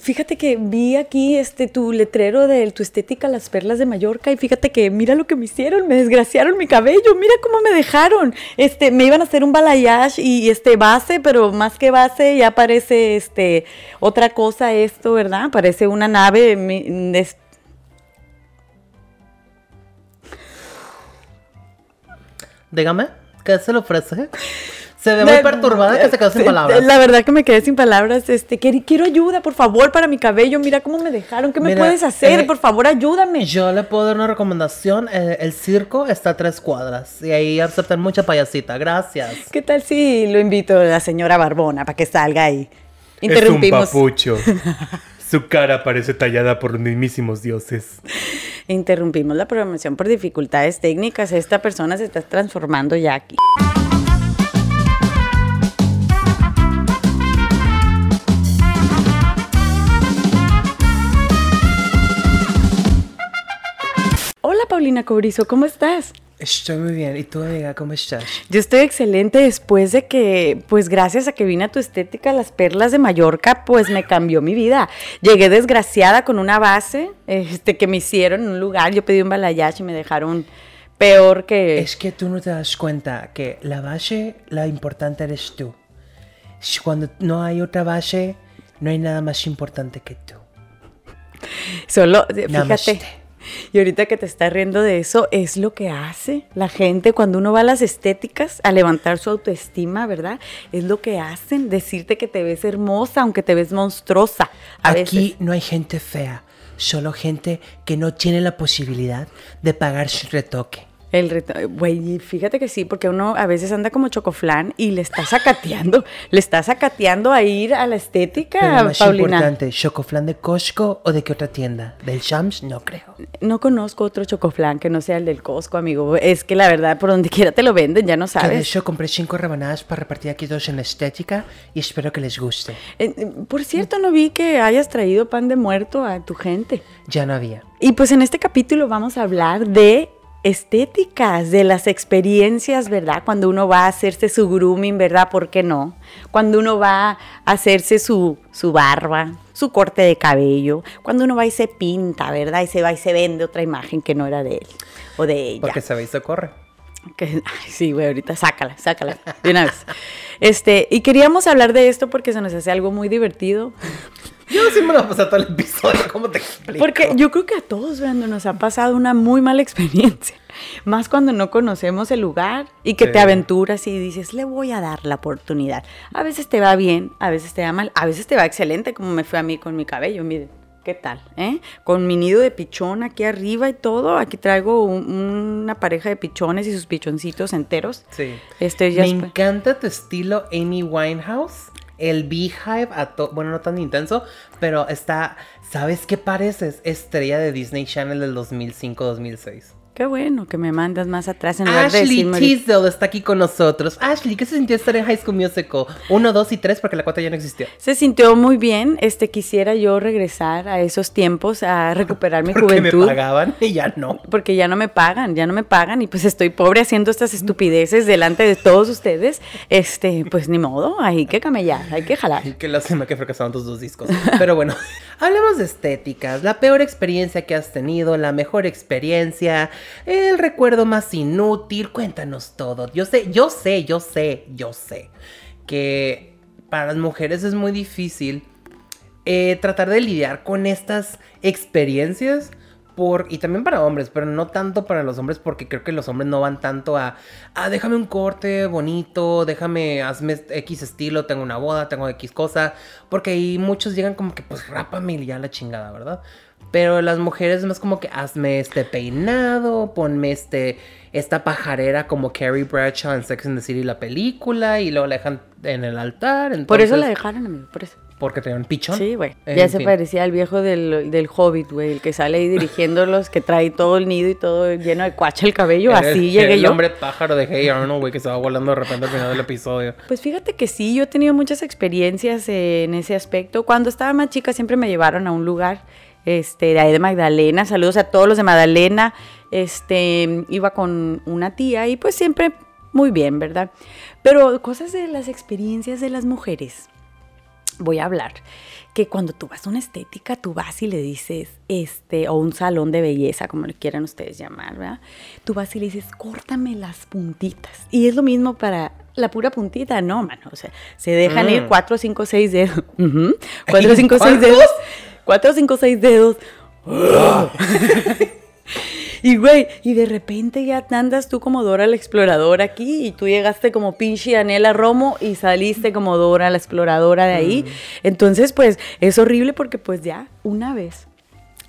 Fíjate que vi aquí este tu letrero de tu estética Las Perlas de Mallorca y fíjate que mira lo que me hicieron, me desgraciaron mi cabello, mira cómo me dejaron. Este, me iban a hacer un balayage y este base, pero más que base ya parece este otra cosa esto, ¿verdad? Parece una nave Dígame, ¿qué se le ofrece? Se ve muy perturbada que se quedó sin palabras. La verdad que me quedé sin palabras. Este, quiero ayuda, por favor, para mi cabello. Mira cómo me dejaron. ¿Qué me puedes hacer? Eh, por favor, ayúdame. Yo le puedo dar una recomendación. Eh, el circo está a tres cuadras. Y ahí aceptan mucha payasita. Gracias. ¿Qué tal si lo invito a la señora Barbona para que salga ahí? Interrumpimos. Es un papucho. Su cara parece tallada por los mismísimos dioses. Interrumpimos la programación por dificultades técnicas. Esta persona se está transformando ya aquí. Paulina Cobrizo, ¿cómo estás? Estoy muy bien. ¿Y tú, amiga, cómo estás? Yo estoy excelente después de que, pues gracias a que vine a tu estética, las perlas de Mallorca, pues me cambió mi vida. Llegué desgraciada con una base este, que me hicieron en un lugar. Yo pedí un balayage y me dejaron peor que... Es que tú no te das cuenta que la base, la importante eres tú. Cuando no hay otra base, no hay nada más importante que tú. Solo, fíjate. Y ahorita que te estás riendo de eso, es lo que hace la gente cuando uno va a las estéticas a levantar su autoestima, ¿verdad? Es lo que hacen, decirte que te ves hermosa, aunque te ves monstruosa. Aquí no hay gente fea, solo gente que no tiene la posibilidad de pagar su retoque. El reto, güey, fíjate que sí, porque uno a veces anda como chocoflán y le está sacateando, le está sacateando a ir a la estética, Pero más importante, ¿chocoflán de Costco o de qué otra tienda? ¿Del Shams? No creo. No conozco otro chocoflán que no sea el del Costco, amigo. Es que la verdad, por donde quiera te lo venden, ya no sabes. de hecho, compré cinco rebanadas para repartir aquí dos en la estética y espero que les guste. Eh, por cierto, no vi que hayas traído pan de muerto a tu gente. Ya no había. Y pues en este capítulo vamos a hablar de estéticas, de las experiencias, ¿verdad? Cuando uno va a hacerse su grooming, ¿verdad? ¿Por qué no? Cuando uno va a hacerse su, su barba, su corte de cabello, cuando uno va y se pinta, ¿verdad? Y se va y se vende otra imagen que no era de él o de ella. Porque se ve y se corre. Ay, sí, güey, ahorita sácala, sácala, de una vez. Este, y queríamos hablar de esto porque se nos hace algo muy divertido. Yo sí me lo a pasar todo el episodio, ¿cómo te explico? Porque yo creo que a todos, vean, nos ha pasado una muy mala experiencia. Más cuando no conocemos el lugar y que te aventuras y dices, le voy a dar la oportunidad. A veces te va bien, a veces te va mal, a veces te va excelente, como me fue a mí con mi cabello, miren. ¿Qué tal? Eh? Con mi nido de pichón aquí arriba y todo. Aquí traigo una pareja de pichones y sus pichoncitos enteros. Sí. Este, ya Me encanta tu estilo Amy Winehouse el Beehive, a bueno, no tan intenso, pero está, ¿sabes qué pareces? Estrella de Disney Channel del 2005-2006. Qué bueno que me mandas más atrás en lugar Ashley de Tisdale está aquí con nosotros. Ashley, ¿qué se sintió estar en High School Musical? Uno, dos y tres, porque la cuarta ya no existió. Se sintió muy bien. Este, quisiera yo regresar a esos tiempos, a recuperar mi porque juventud. me pagaban y ya no. Porque ya no me pagan, ya no me pagan y pues estoy pobre haciendo estas estupideces delante de todos ustedes. Este, pues ni modo, hay que camellar, hay que jalar. Qué lástima que fracasaron tus dos discos. Pero bueno, hablemos de estéticas. La peor experiencia que has tenido, la mejor experiencia el recuerdo más inútil, cuéntanos todo. Yo sé, yo sé, yo sé, yo sé que para las mujeres es muy difícil eh, tratar de lidiar con estas experiencias. Y también para hombres, pero no tanto para los hombres porque creo que los hombres no van tanto a, ah, déjame un corte bonito, déjame, hazme X estilo, tengo una boda, tengo X cosa, porque ahí muchos llegan como que pues rápame y ya la chingada, ¿verdad? Pero las mujeres es más como que hazme este peinado, ponme este esta pajarera como Carrie Bradshaw en Sex and the City la película y luego la dejan en el altar. por eso la dejaron, amigo, por eso. Porque tenían pichón. Sí, güey. Ya se parecía al viejo del, del Hobbit, güey, el que sale ahí dirigiéndolos, que trae todo el nido y todo lleno de cuacha el cabello. así llegué yo. El hombre pájaro de Hey Arnold, güey, que se va volando de repente al final del episodio. Pues fíjate que sí, yo he tenido muchas experiencias en ese aspecto. Cuando estaba más chica siempre me llevaron a un lugar este, de ahí de Magdalena, saludos a todos los de Magdalena, este, iba con una tía y pues siempre muy bien, ¿verdad? Pero cosas de las experiencias de las mujeres. voy a hablar que cuando tú vas a una estética, tú vas y le dices, este, o un salón de belleza, como le quieran ustedes llamar, ¿verdad? Tú vas y le dices, córtame las puntitas. Y es lo mismo para la pura puntita, no, mano. O sea, se dejan ir Mm. cuatro, cinco, seis dedos. Cuatro, cinco, seis dedos. Cuatro, cinco, seis dedos. Y güey, y de repente ya andas tú como Dora la exploradora aquí y tú llegaste como pinche Anela Romo y saliste como Dora la exploradora de ahí. Entonces, pues es horrible porque pues ya una vez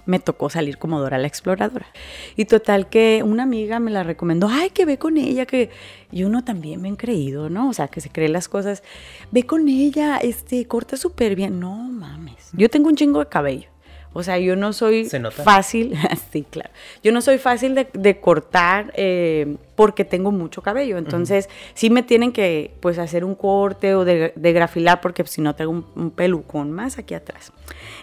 me tocó salir como Dora la exploradora. Y total que una amiga me la recomendó, ay, que ve con ella, que y uno también bien creído, ¿no? O sea, que se cree las cosas. Ve con ella, este, corta súper bien. No mames. Yo tengo un chingo de cabello. O sea, yo no soy Se nota. fácil, sí, claro. Yo no soy fácil de, de cortar eh, porque tengo mucho cabello. Entonces, sí me tienen que, pues, hacer un corte o de, de grafilar porque si no tengo un, un pelucón más aquí atrás.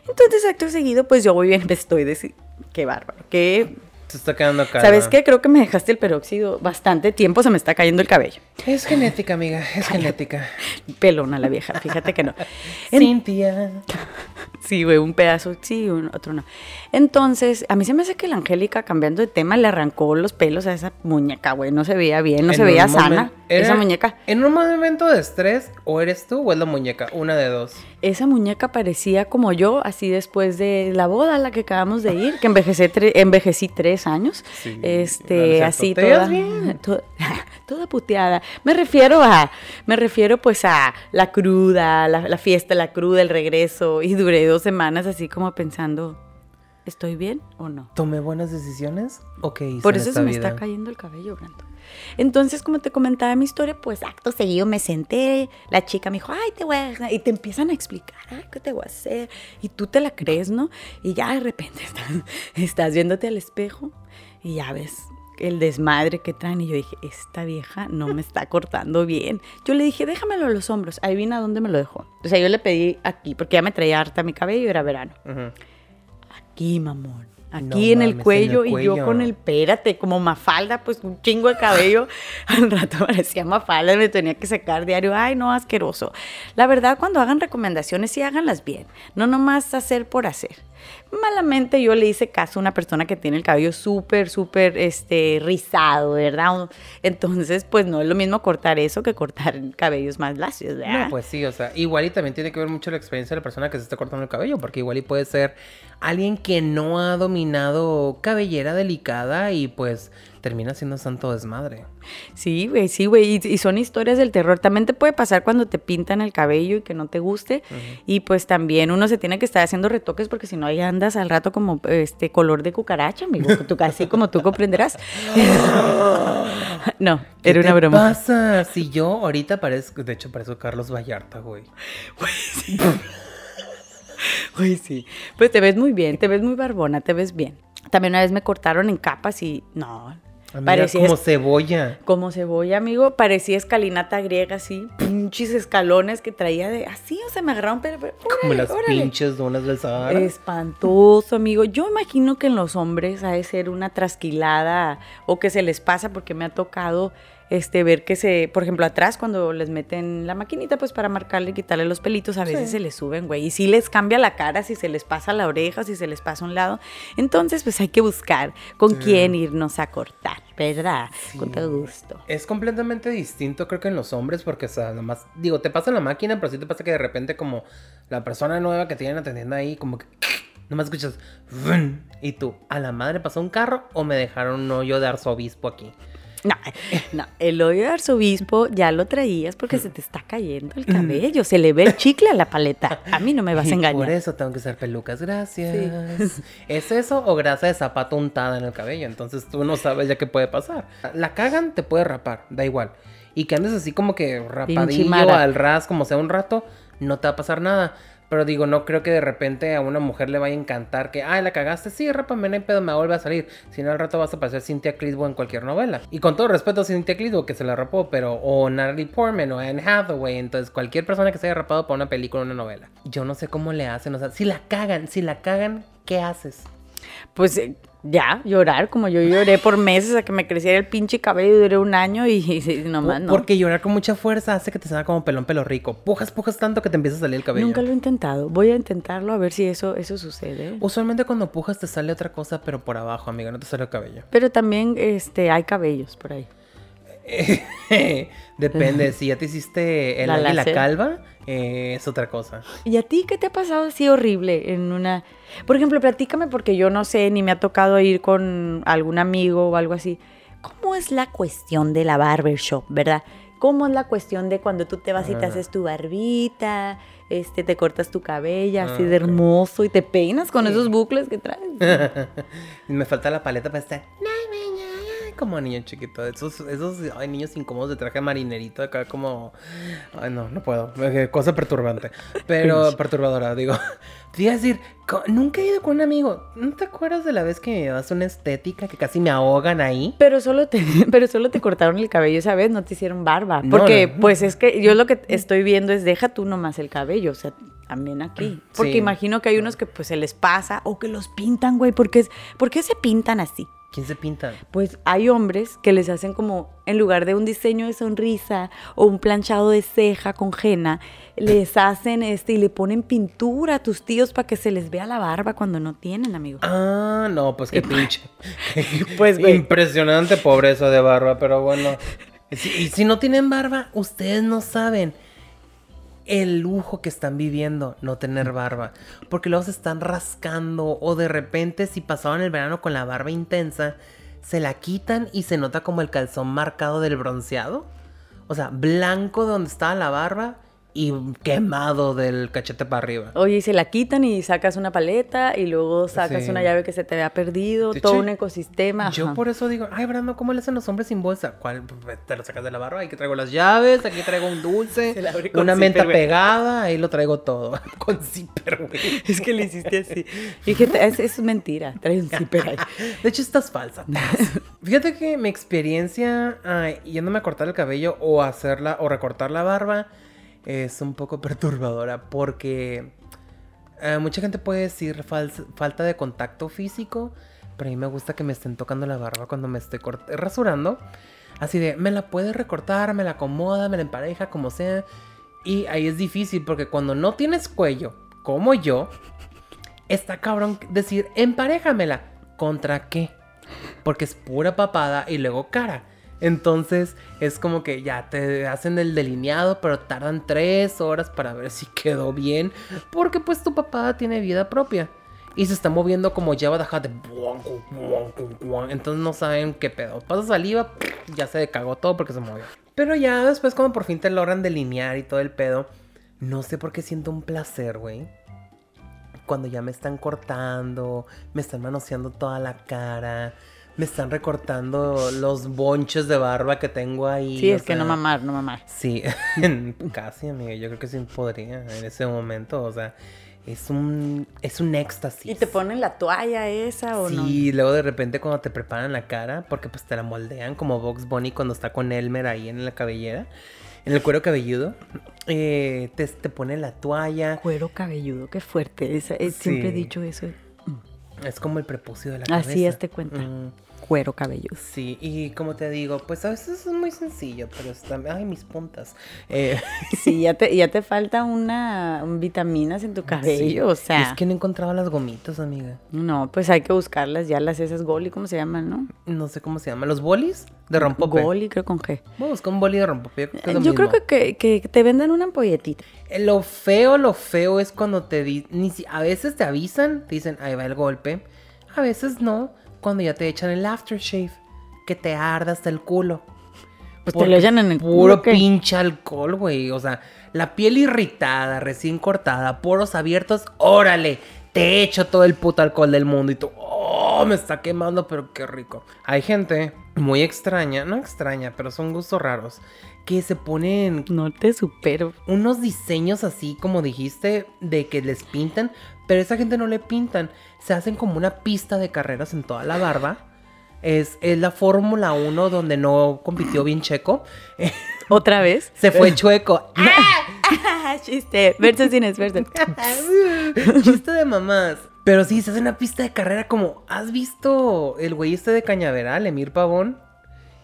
Entonces, acto seguido, pues, yo voy bien, me estoy de... Qué bárbaro, qué... Se está quedando. ¿Sabes qué? Creo que me dejaste el peróxido bastante tiempo, se me está cayendo el cabello. Es genética, amiga, es genética. Pelona la vieja, fíjate que no. En- Cintia. Sí, güey, un pedazo sí, un, otro no. Entonces, a mí se me hace que la Angélica, cambiando de tema, le arrancó los pelos a esa muñeca, güey. No se veía bien, no En se veía sana momen- ¿Era esa muñeca. En un momento de estrés, o eres tú o es la muñeca, una de dos. Esa muñeca parecía como yo, así después de la boda a la que acabamos de ir, que envejecé tre- envejecí tres años. Sí, no este, es así toda, bien. toda, toda puteada. Me refiero a, me refiero pues a la cruda, la, la fiesta, la cruda, el regreso. Y duré dos semanas así como pensando, ¿estoy bien o no? ¿Tomé buenas decisiones o qué hice Por en eso esta se me vida? está cayendo el cabello, Brando. Entonces, como te comentaba mi historia, pues acto seguido me senté, la chica me dijo, ay, te voy a... Y te empiezan a explicar, ay, ¿qué te voy a hacer? Y tú te la crees, ¿no? Y ya de repente estás, estás viéndote al espejo y ya ves el desmadre que traen. Y yo dije, esta vieja no me está cortando bien. Yo le dije, déjamelo a los hombros. Adivina dónde me lo dejó. O sea, yo le pedí aquí, porque ya me traía harta mi cabello, era verano. Aquí, mamón. Aquí No en, mames, el en el cuello y yo cuello. con el pérate, como mafalda, pues un chingo de cabello. Al rato parecía mafalda me tenía que secar diario. Ay, no, asqueroso. La verdad, cuando hagan recomendaciones, sí háganlas bien. No nomás hacer por hacer. Malamente yo le hice caso a una persona que tiene el cabello súper, súper este, rizado, ¿verdad? Entonces, pues no es lo mismo cortar eso que cortar cabellos más lacios, ¿verdad? No, pues sí, o sea, igual y también tiene que ver mucho la experiencia de la persona que se está cortando el cabello, porque igual y puede ser alguien que no ha dominado cabellera delicada y pues termina siendo santo desmadre. Sí, güey, sí, güey. Y, y son historias del terror. También te puede pasar cuando te pintan el cabello y que no te guste. Y pues también uno se tiene que estar haciendo retoques porque si no ahí andas al rato como este color de cucaracha, amigo. Tú, así como tú comprenderás. no, ¿Qué era una te broma. pasa? Si yo ahorita parezco, de hecho parezco Carlos Vallarta, güey. Güey, sí. Pues te ves muy bien, te ves muy barbona, te ves bien. También una vez me cortaron en capas y no. Amiga, parecía como cebolla. como cebolla, amigo, parecía escalinata griega, así, pinches escalones que traía de así, o sea, me agarraron, pero, pero Como las órale. pinches donas del Sahara. Espantoso, amigo. Yo imagino que en los hombres ha de ser una trasquilada o que se les pasa porque me ha tocado este ver que se, por ejemplo, atrás cuando les meten la maquinita pues para marcarle y quitarle los pelitos, a veces Sí. se les suben, güey, y si les cambia la cara, si se les pasa la oreja, si se les pasa un lado. Entonces, pues hay que buscar con quién irnos a cortar, ¿verdad? Con todo gusto. Es completamente distinto, creo que en los hombres, porque, o sea, nomás, digo, te pasa la máquina, pero sí te pasa que de repente, como la persona nueva que tienen atendiendo ahí, como que nomás escuchas, y tú, a la madre pasó un carro o me dejaron un hoyo de arzobispo aquí. No, no, el hoyo de arzobispo ya lo traías porque se te está cayendo el cabello, se le ve el chicle a la paleta. A mí no me vas a engañar. Por eso tengo que usar pelucas, gracias. ¿Es eso o grasa de zapato untada en el cabello? Entonces tú no sabes ya qué puede pasar. La cagan, te puede rapar, da igual. Y que andes así como que rapadillo al ras, como sea un rato, no te va a pasar nada. Pero digo, no creo que de repente a una mujer le vaya a encantar que, ay, la cagaste, sí, rápame, no hay pedo, me vuelve a salir. Si no, al rato vas a parecer Cynthia Clitbo en cualquier novela. Y con todo respeto a Cynthia Clitbo, que se la rapó, pero, o Natalie Portman, o Anne Hathaway, entonces cualquier persona que se haya rapado para una película o una novela. Yo no sé cómo le hacen, o sea, si la cagan, si la cagan, ¿qué haces? Pues eh, ya, llorar, como yo lloré por meses a que me creciera el pinche cabello, duré un año y, y nomás no. Porque llorar con mucha fuerza hace que te salga como pelón pelo rico. Pujas, pujas tanto que te empieza a salir el cabello. Nunca lo he intentado. Voy a intentarlo a ver si eso, eso sucede. Usualmente cuando pujas te sale otra cosa, pero por abajo, amiga, no te sale el cabello. Pero también este, hay cabellos por ahí. Depende, si ya te hiciste el La águila calva, eh, es otra cosa. ¿Y a ti qué te ha pasado así horrible en una... Por ejemplo, platícame porque yo no sé, ni me ha tocado ir con algún amigo o algo así. ¿Cómo es la cuestión de la barbershop, verdad? ¿Cómo es la cuestión de cuando tú te vas y te Ah. haces tu barbita, este, te cortas tu cabello así Ah, de hermoso y te peinas con Sí. esos bucles que traes? Me falta la paleta para estar como niño chiquito. Esos, esos ay, niños incómodos de traje marinerito acá como... Ay, no, no puedo. Eh, Cosa perturbante. Pero perturbadora, digo. Te iba a decir, nunca he ido con un amigo. ¿No te acuerdas de la vez que me llevaste una estética que casi me ahogan ahí? Pero solo te, pero solo te cortaron el cabello esa vez, no te hicieron barba. No, Porque, no. pues es que yo lo que estoy viendo es deja tú nomás el cabello, o sea, también aquí. Porque Sí. imagino que hay unos que pues se les pasa o que los pintan, güey. ¿Por qué, es- ¿Por qué se pintan así? ¿Quién se pinta? Pues hay hombres que les hacen como, en lugar de un diseño de sonrisa o un planchado de ceja con henna, les hacen este y le ponen pintura a tus tíos para que se les vea la barba cuando no tienen, amigo. Ah, no, pues qué pinche. Pues. Impresionante pobreza de barba, pero bueno. Si- y si no tienen barba, ustedes no saben el lujo que están viviendo no tener barba. Porque luego se están rascando o de repente si pasaban el verano con la barba intensa, se la quitan y se nota como el calzón marcado del bronceado. O sea, blanco de donde estaba la barba y quemado del cachete para arriba. Oye, y se la quitan y sacas una paleta y luego sacas Sí. una llave que se te había perdido, todo un ecosistema. Yo ajá. por eso digo, ay, Brando, ¿cómo le hacen los hombres sin bolsa? ¿Cuál? Te lo sacas de la barba, aquí traigo las llaves, aquí traigo un dulce, una menta pegada, ahí lo traigo todo. con zipper, güey. Es que le hiciste así. Dije, es, es mentira, trae un zipper ahí. De hecho, estás falsa. Fíjate que mi experiencia ay, yéndome a cortar el cabello o hacerla o recortar la barba es un poco perturbadora porque eh, mucha gente puede decir falta de contacto físico, pero a mí me gusta que me estén tocando la barba cuando me estoy rasurando. Así de, me la puede recortar, me la acomoda, me la empareja, como sea. Y ahí es difícil porque cuando no tienes cuello, como yo, está cabrón decir, emparéjamela. ¿Contra qué? Porque es pura papada y luego cara. Entonces es como que ya te hacen el delineado, pero tardan tres horas para ver si quedó bien. Porque pues tu papada tiene vida propia. Y se está moviendo como de de Entonces no saben qué pedo. Pasa saliva, ya se cagó todo porque se movió. Pero ya después cuando por fin te logran delinear y todo el pedo. No sé por qué siento un placer, güey cuando ya me están cortando, me están manoseando toda la cara, me están recortando los bonches de barba que tengo ahí. Sí, es que no mamar, no mamar. Sí, casi, amiga. Yo creo que sí podría en ese momento. O sea, es un, es un éxtasis. ¿Y te ponen la toalla esa o no? Sí, luego de repente cuando te preparan la cara, porque pues te la moldean como Box Bunny cuando está con Elmer ahí en la cabellera, en el cuero cabelludo, eh, te, te ponen la toalla. Cuero cabelludo, qué fuerte. esa- eh, Siempre he dicho eso. Es como el prepucio de la cabeza. Así hazte cuenta. Mm, Cuero cabelludo. sí, y como te digo, pues a veces es muy sencillo, pero está... Ay, mis puntas. Eh, Sí, ya te, ya te falta una un vitaminas en tu cabello, sí. o sea. Es que no encontraba las gomitas, amiga. No, pues hay que buscarlas, ya las esas Goli, ¿cómo se llaman, no? No sé cómo se llaman. ¿Los bolis? De rompope. Goli, creo con G. A buscar un boli de rompope. Yo creo que es lo Yo creo mismo. que, que, que te venden una ampolletita. Eh, Lo feo, lo feo es cuando te di... Ni si... A veces te avisan, te dicen, ahí va el golpe. A veces no, cuando ya te echan el aftershave. Que te arda hasta el culo. Pues te lo echan en el Puro culo, pinche alcohol, güey. O sea, la piel irritada, recién cortada, poros abiertos, órale. Te echo todo el puto alcohol del mundo y tú, oh, me está quemando, pero qué rico. Hay gente muy extraña, no extraña, pero son gustos raros, que se ponen No te supero. unos diseños así, como dijiste, de que les pintan, pero esa gente no le pintan. Se hacen como una pista de carreras en toda la barba. Es, es la Fórmula 1 donde no compitió bien Checo. ¿Otra vez? Se fue chueco. Chiste. Verso sin. Chiste de mamás. Pero sí, se hace una pista de carrera como, ¿has visto el güey este de Cañaveral, Emir Pavón?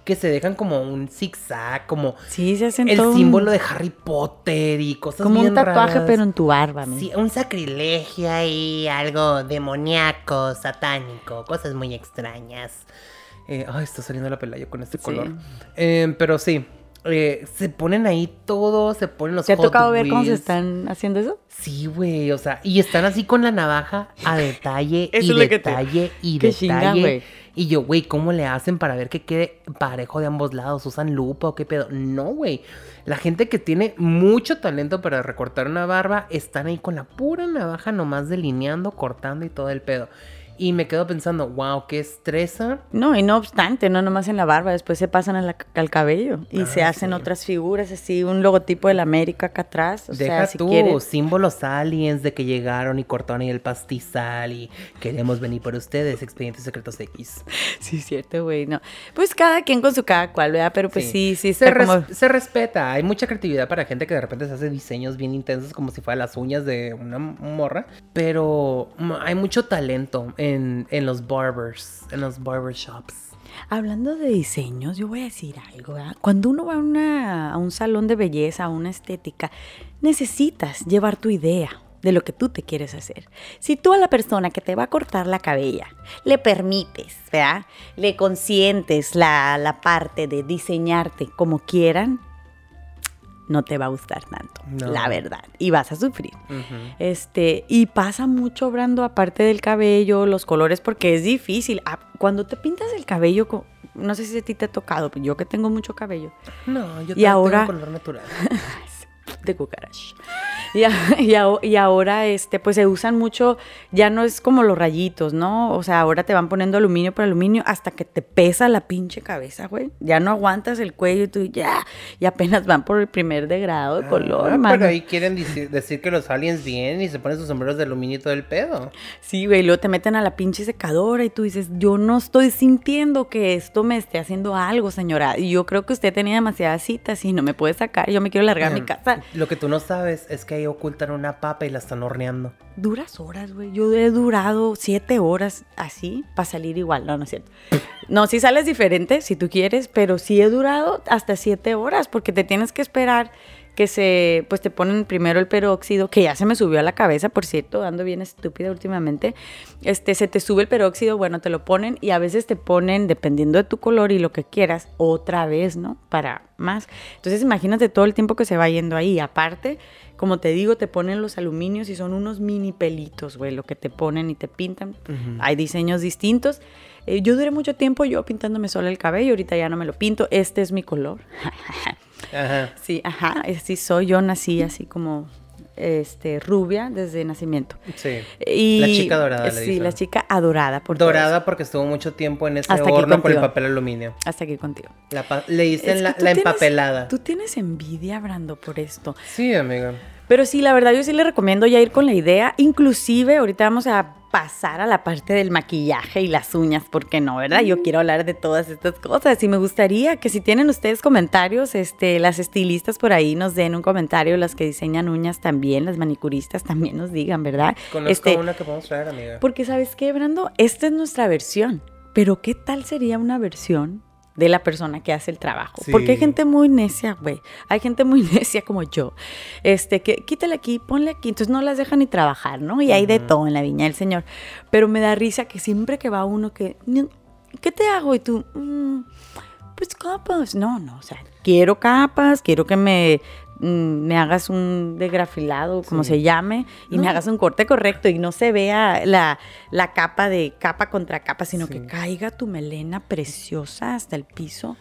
Que se dejan como un zigzag, como Sí, se hacen el todo un- símbolo de Harry Potter y cosas como un tatuaje, raras. pero en tu barba. Sí, un sacrilegio ahí, algo demoníaco, satánico, cosas muy extrañas. Eh, ay, está saliendo la pelaya con este Sí. color. Eh, pero sí, eh, se ponen ahí todos, se ponen los ¿Te ha Hot tocado ver cómo se están haciendo eso? Sí, güey, o sea, y están así con la navaja a detalle y detalle y Qué chinga, detalle. Y yo, güey, ¿cómo le hacen para ver que quede parejo de ambos lados? ¿Usan lupa o qué pedo? No, güey. La gente que tiene mucho talento para recortar una barba están ahí con la pura navaja nomás delineando, cortando y todo el pedo. Y me quedo pensando, wow, qué estresa. No, y no obstante, no nomás en la barba, después se pasan a la- al cabello y Ah, se hacen sí. otras figuras, así un logotipo de la América acá atrás. O Deja sea, si tú quieres. símbolos aliens de que llegaron y cortaron ahí el pastizal y queremos venir por ustedes, expedientes secretos X. Sí, cierto, güey. No. Pues cada quien con su cada cual, ¿verdad? Pero pues sí, sí, se, está res- como. se respeta. Hay mucha creatividad para gente que de repente se hace diseños bien intensos como si fueran las uñas de una morra. Pero hay mucho talento en, en los barbers, en los barbershops. Hablando de diseños, yo voy a decir algo. Cuando uno va a, una- a un salón de belleza, a una estética, necesitas llevar tu idea de lo que tú te quieres hacer. Si tú a la persona que te va a cortar la cabella le permites, ¿verdad? Le consientes la, la parte de diseñarte como quieran, no te va a gustar tanto, No. la verdad, y vas a sufrir. Este, y pasa mucho, Brando, aparte del cabello, los colores, porque es difícil. Ah, Cuando te pintas el cabello, no sé si a ti te ha tocado, pero yo que tengo mucho cabello, No, yo Y también ahora- tengo color natural. de cucaracha. Y, y y ahora, este, pues se usan mucho, ya no es como los rayitos, ¿no? O sea, ahora te van poniendo aluminio por aluminio hasta que te pesa la pinche cabeza, güey. Ya no aguantas el cuello y tú ya, y apenas van por el primer degrado de color, Ah, mano. pero ahí quieren decir, decir que los aliens vienen y se ponen sus sombreros de aluminio y todo el pedo. Sí, güey, luego te meten a la pinche secadora y tú dices, yo no estoy sintiendo que esto me esté haciendo algo, señora. Y yo creo que usted tenía demasiadas citas y no me puede sacar, yo me quiero largar a mi casa. Lo que tú no sabes es que ahí ocultan una papa y la están horneando. Duras horas, güey. Yo he durado siete horas así para salir igual. No, no es cierto. No, si sales diferente, si tú quieres, pero sí he durado hasta siete horas porque te tienes que esperar que se, pues te ponen primero el peróxido, que ya se me subió a la cabeza, por cierto, ando bien estúpida últimamente. Este, se te sube el peróxido, bueno, te lo ponen y a veces te ponen, dependiendo de tu color y lo que quieras, otra vez, ¿no? Para más. Entonces imagínate todo el tiempo que se va yendo ahí. Aparte, como te digo, te ponen los aluminios y son unos mini pelitos, güey, lo que te ponen y te pintan. Hay diseños distintos. Eh, yo duré mucho tiempo yo pintándome solo el cabello, ahorita ya no me lo pinto. Este es mi color. Ajá. sí, ajá, así soy. Yo nací así como este rubia desde nacimiento. Sí. Y, La chica dorada, le Sí, dicen. la chica adorada por todos. Dorada porque estuvo mucho tiempo en ese Hasta horno con el papel aluminio. Hasta aquí contigo. La le dicen la, tienes- empapelada. Tú tienes envidia, Brando, por esto. Sí, amiga. Pero sí, la verdad yo sí le recomiendo ya ir con la idea. Inclusive ahorita vamos a pasar a la parte del maquillaje y las uñas, porque no, ¿verdad? Yo quiero hablar de todas estas cosas y me gustaría que si tienen ustedes comentarios, este, las estilistas por ahí nos den un comentario, las que diseñan uñas también, las manicuristas también nos digan, ¿verdad? Conozco Este, una que podemos traer, amiga. porque sabes qué, Brando, esta es nuestra versión, pero ¿qué tal sería una versión de la persona que hace el trabajo? Sí. Porque hay gente muy necia, güey. Hay gente muy necia como yo. Este, que quítale aquí, ponle aquí. Entonces no las dejan ni trabajar, ¿no? Y hay de todo en la viña del Señor. Pero me da risa que siempre que va uno que, "No, ¿qué te hago? Y tú, "Mm, pues capas. No, no, o sea, quiero capas, quiero que me, me hagas un degrafilado, como Sí. se llame, y me hagas un corte correcto y no se vea la, la capa de capa contra capa, sino Sí. que caiga tu melena preciosa hasta el piso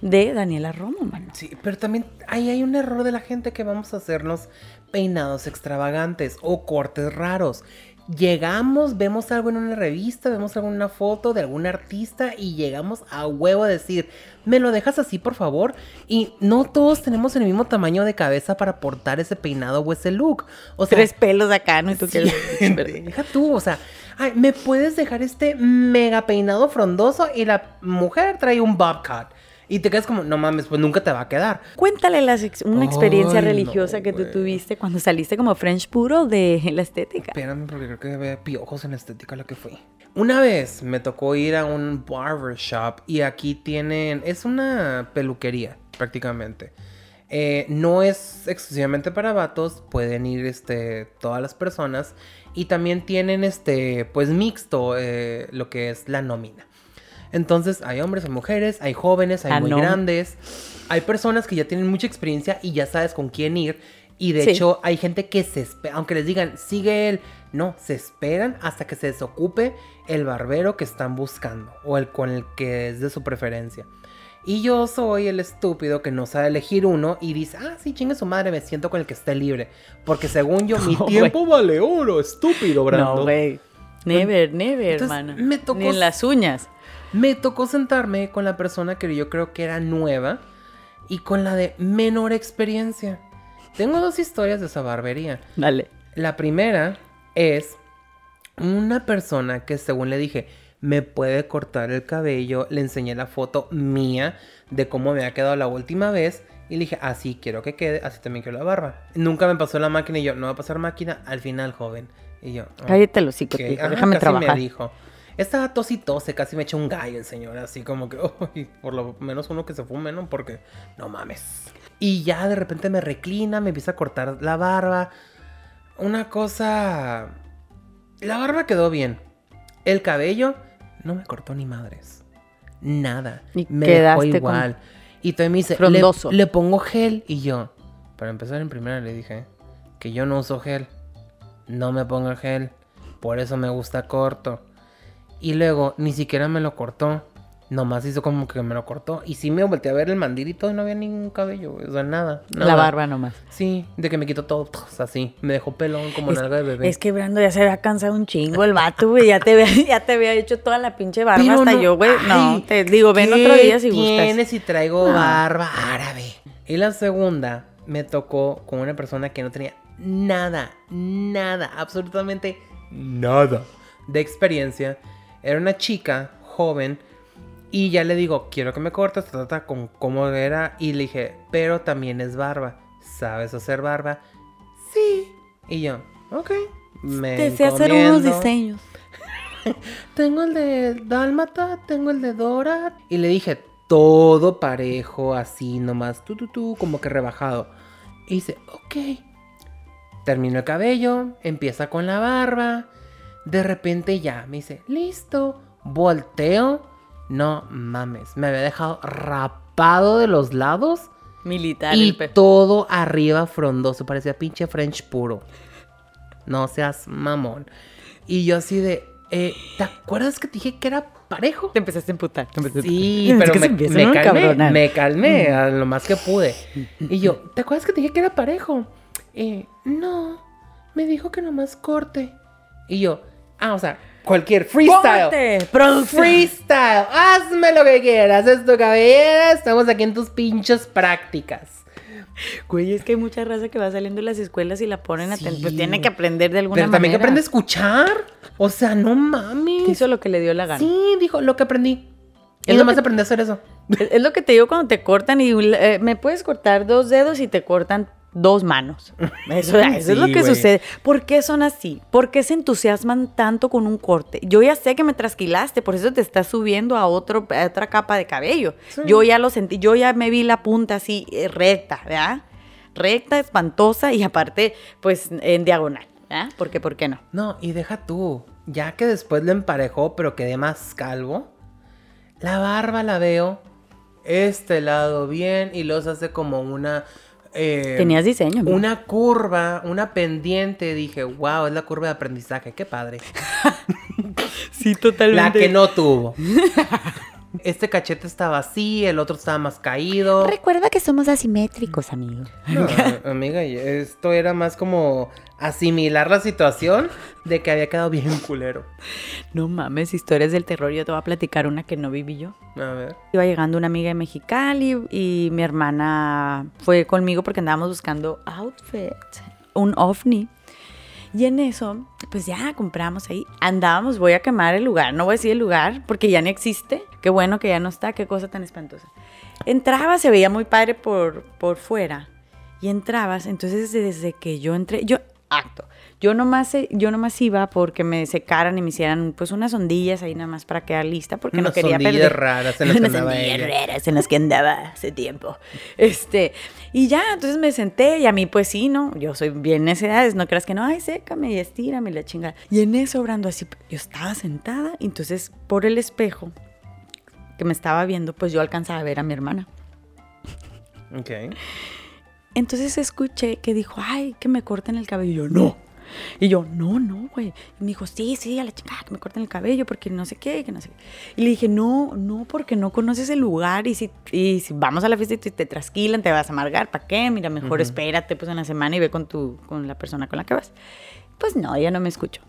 de Daniela Romo, mano. Sí, pero también ahí hay un error de la gente que vamos a hacernos peinados extravagantes o cortes raros. Llegamos, vemos algo en una revista, vemos alguna foto de algún artista y llegamos a huevo a decir, ¿me lo dejas así por favor? Y no todos tenemos el mismo tamaño de cabeza para portar ese peinado o ese look. O sea, Tres pelos acá, ¿no? Y tú Sí, quieres- deja tú, o sea, ay, ¿me puedes dejar este mega peinado frondoso? Y la mujer trae un bob cut. Y te quedas como, no mames, pues nunca te va a quedar. Cuéntale las ex- una experiencia Ay, no, religiosa que tú tuviste cuando saliste como French puro de la estética. Espérame, porque creo que había piojos en la estética lo que fui. Una vez me tocó ir a un barbershop y aquí tienen. Es una peluquería, prácticamente. Eh, no es exclusivamente para vatos, pueden ir este, todas las personas. Y también tienen este, pues mixto, eh, lo que es la nómina. Entonces hay hombres, hay mujeres, hay jóvenes, hay Ah, muy no. grandes. Hay personas que ya tienen mucha experiencia y ya sabes con quién ir. Y de Sí. hecho hay gente que se espera, aunque les digan, sigue él, no, se esperan hasta que se desocupe el barbero que están buscando o el con el que es de su preferencia. Y yo soy el estúpido que no sabe elegir uno y dice, ah, sí, chingue su madre, me siento con el que esté libre. Porque según yo, mi No, tiempo vale oro, estúpido, Brando. No, güey. Never, never, Entonces, hermano. me tocó- Ni en las uñas. Me tocó sentarme con la persona que yo creo que era nueva y con la de menor experiencia. Tengo dos historias de esa barbería. Dale. La primera es una persona que según le dije, me puede cortar el cabello, le enseñé la foto mía de cómo me ha quedado la última vez y le dije, así quiero que quede, así también quiero la barba. Nunca me pasó la máquina y yo, no va a pasar máquina al final, joven. Y yo, "Oh". Cállate los hocico, Déjame trabajar. me dijo. Estaba tos y tose, casi me echa un gallo el señor, así como que, "Uy, por lo menos uno que se fume, ¿no? Porque, no mames. Y ya de repente me reclina, me empieza a cortar la barba. Una cosa... La barba quedó bien. El cabello no me cortó ni madres. Nada. Y me dejó igual. Y todavía me dice, le, le pongo gel. Y yo, para empezar en primera le dije que yo no uso gel. No me ponga gel. Por eso me gusta corto. Y luego ni siquiera me lo cortó. Nomás hizo como que me lo cortó. Y sí me volteé a ver el mandil y todo y no había ningún cabello, güey. O sea, nada. La barba nomás. Sí, de que me quitó todo, pues, así. Me dejó pelón como nalga de bebé. Es que Brando ya se había cansado un chingo el vato, güey. Ya te había, ya te había hecho toda la pinche barba Pero hasta no- yo, güey. No, te digo, ven ¿qué otro día si tiene gustas. si traigo No. barba árabe? Y la segunda me tocó con una persona que no tenía nada, nada, absolutamente Nada. de experiencia. Era una chica joven y ya le digo, quiero que me cortes, ta, ta, ta, con cómo era. Y le dije, pero también es barba. ¿Sabes hacer barba? Sí. Y yo, ok. Me Desea hacer unos diseños. Tengo el de Dálmata, tengo el de Dora. Y le dije, todo parejo, así nomás, tú, tú, tú, como que rebajado. Y dice, ok. Termino el cabello, empieza con la barba. De repente ya, me dice, listo. Volteo. No mames, me había dejado rapado de los lados. Militar. Y el todo arriba frondoso, parecía pinche French puro. No seas mamón. Y yo así de, eh, ¿te acuerdas que te dije que era parejo? Te empezaste a emputar. te empezaste a Sí, pero Es que se me, me calmé, me calmé a lo más que pude. Y yo, ¿te acuerdas que te dije que era parejo? Eh, no, me dijo que nomás corte. Y yo, ah, o sea, cualquier freestyle. ¡Producción! Freestyle, hazme lo que quieras, es tu cabellera, estamos aquí en tus pinches prácticas. Güey, es que hay mucha raza que va saliendo de las escuelas y la ponen a... Pues Sí. tiene que aprender de alguna Pero también que manera. aprende a escuchar. O sea, no mames. Hizo lo que le dio la gana. Sí, dijo lo que aprendí. Es Y lo nomás que- aprendí a hacer eso. Es, es lo que te digo cuando te cortan y eh, me puedes cortar dos dedos y te cortan dos manos. Eso, eso es lo que sucede. ¿Por qué son así? ¿Por qué se entusiasman tanto con un corte? Yo ya sé que me trasquilaste, por eso te estás subiendo a, otro, a otra capa de cabello. Yo ya lo sentí, yo ya me vi la punta así eh, recta, ¿verdad? Recta, espantosa y aparte, pues en diagonal, ¿verdad? ¿Por qué, por qué no? No, y deja tú. Ya que después lo emparejó, pero quedé más calvo. La barba la veo. Este lado bien. Y los hace como una. Eh, Tenías diseño. Una curva, una pendiente. Dije, wow, es la curva de aprendizaje. Qué padre. Sí, La totalmente. que no tuvo. Este cachete estaba así, el otro estaba más caído. Recuerda que somos asimétricos, amigo. No, amiga, esto era más como asimilar la situación de que había quedado bien culero. No mames, historias del terror. Yo te voy a platicar una que no viví yo. A ver. Iba llegando una amiga de Mexicali y mi hermana fue conmigo porque andábamos buscando outfit, un ovni. Y en eso, pues ya compramos ahí. Andábamos, voy a quemar el lugar, no voy a decir el lugar porque ya no existe, Qué bueno que ya no está, qué cosa tan espantosa. Entraba, se veía muy padre por, por fuera. Y entrabas, entonces desde que yo entré, yo, acto. Yo nomás, eh, yo nomás iba porque me secaran y me hicieran pues unas ondillas ahí nada más para quedar lista porque no quería perder. raras en las que andaba raras en las que andaba hace tiempo. Este, y ya, entonces me senté y a mí pues sí, ¿no? Yo soy bien necedades, no creas que no, ay, sécame y estírame y la chingada. Y en eso, obrando así, yo estaba sentada y entonces por el espejo que me estaba viendo, pues yo alcanzaba a ver a mi hermana. Ok. Entonces escuché que dijo, ay, que me corten el cabello. Y yo, no. Y yo, no, no, güey. Y me dijo, sí, sí, a la chingada, que me corten el cabello porque no sé qué, que no sé qué. Y le dije, no, no, porque no conoces el lugar y si, y si vamos a la fiesta y te, te trasquilan, te vas a amargar, ¿para qué? Mira, mejor espérate pues en la semana y ve con, tu, con la persona con la que vas. Pues no, ella no me escuchó.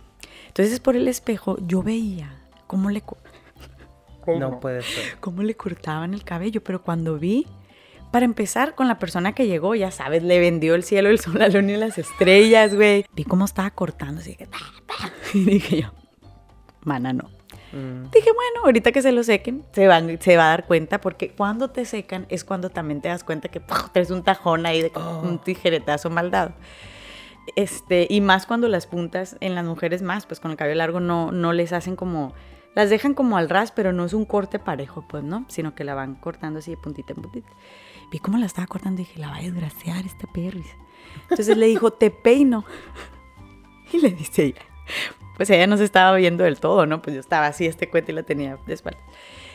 Entonces por el espejo yo veía cómo le, co- No puede ser. cómo le cortaban el cabello, pero cuando vi, para empezar con la persona que llegó, ya sabes, le vendió el cielo, el sol, la luna y las estrellas, güey. Vi cómo estaba cortando, así que, y dije yo, mana, no. Mm. Dije, bueno, ahorita que se lo sequen, se, van, se va a dar cuenta, porque cuando te secan es cuando también te das cuenta que traes un tajón ahí de Oh. un tijeretazo mal dado. Este, y más cuando las puntas en las mujeres más, pues con el cabello largo no, no les hacen como, las dejan como al ras, pero no es un corte parejo, pues, ¿no? Sino que la van cortando así de puntita en puntita. Vi cómo la estaba cortando y dije, la va a desgraciar esta perris. Entonces le dijo, te peino. Y le dice ella, pues ella no se estaba viendo del todo, ¿no? Pues yo estaba así, este cuento y la tenía de espalda.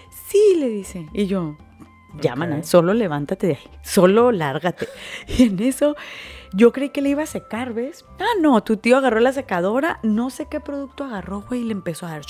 Sí, le dice. Y yo, maná, solo levántate de ahí, solo lárgate. Y en eso, yo creí que le iba a secar, ¿ves? Ah, no, tu tío agarró la secadora, no sé qué producto agarró, güey, y le empezó a dar...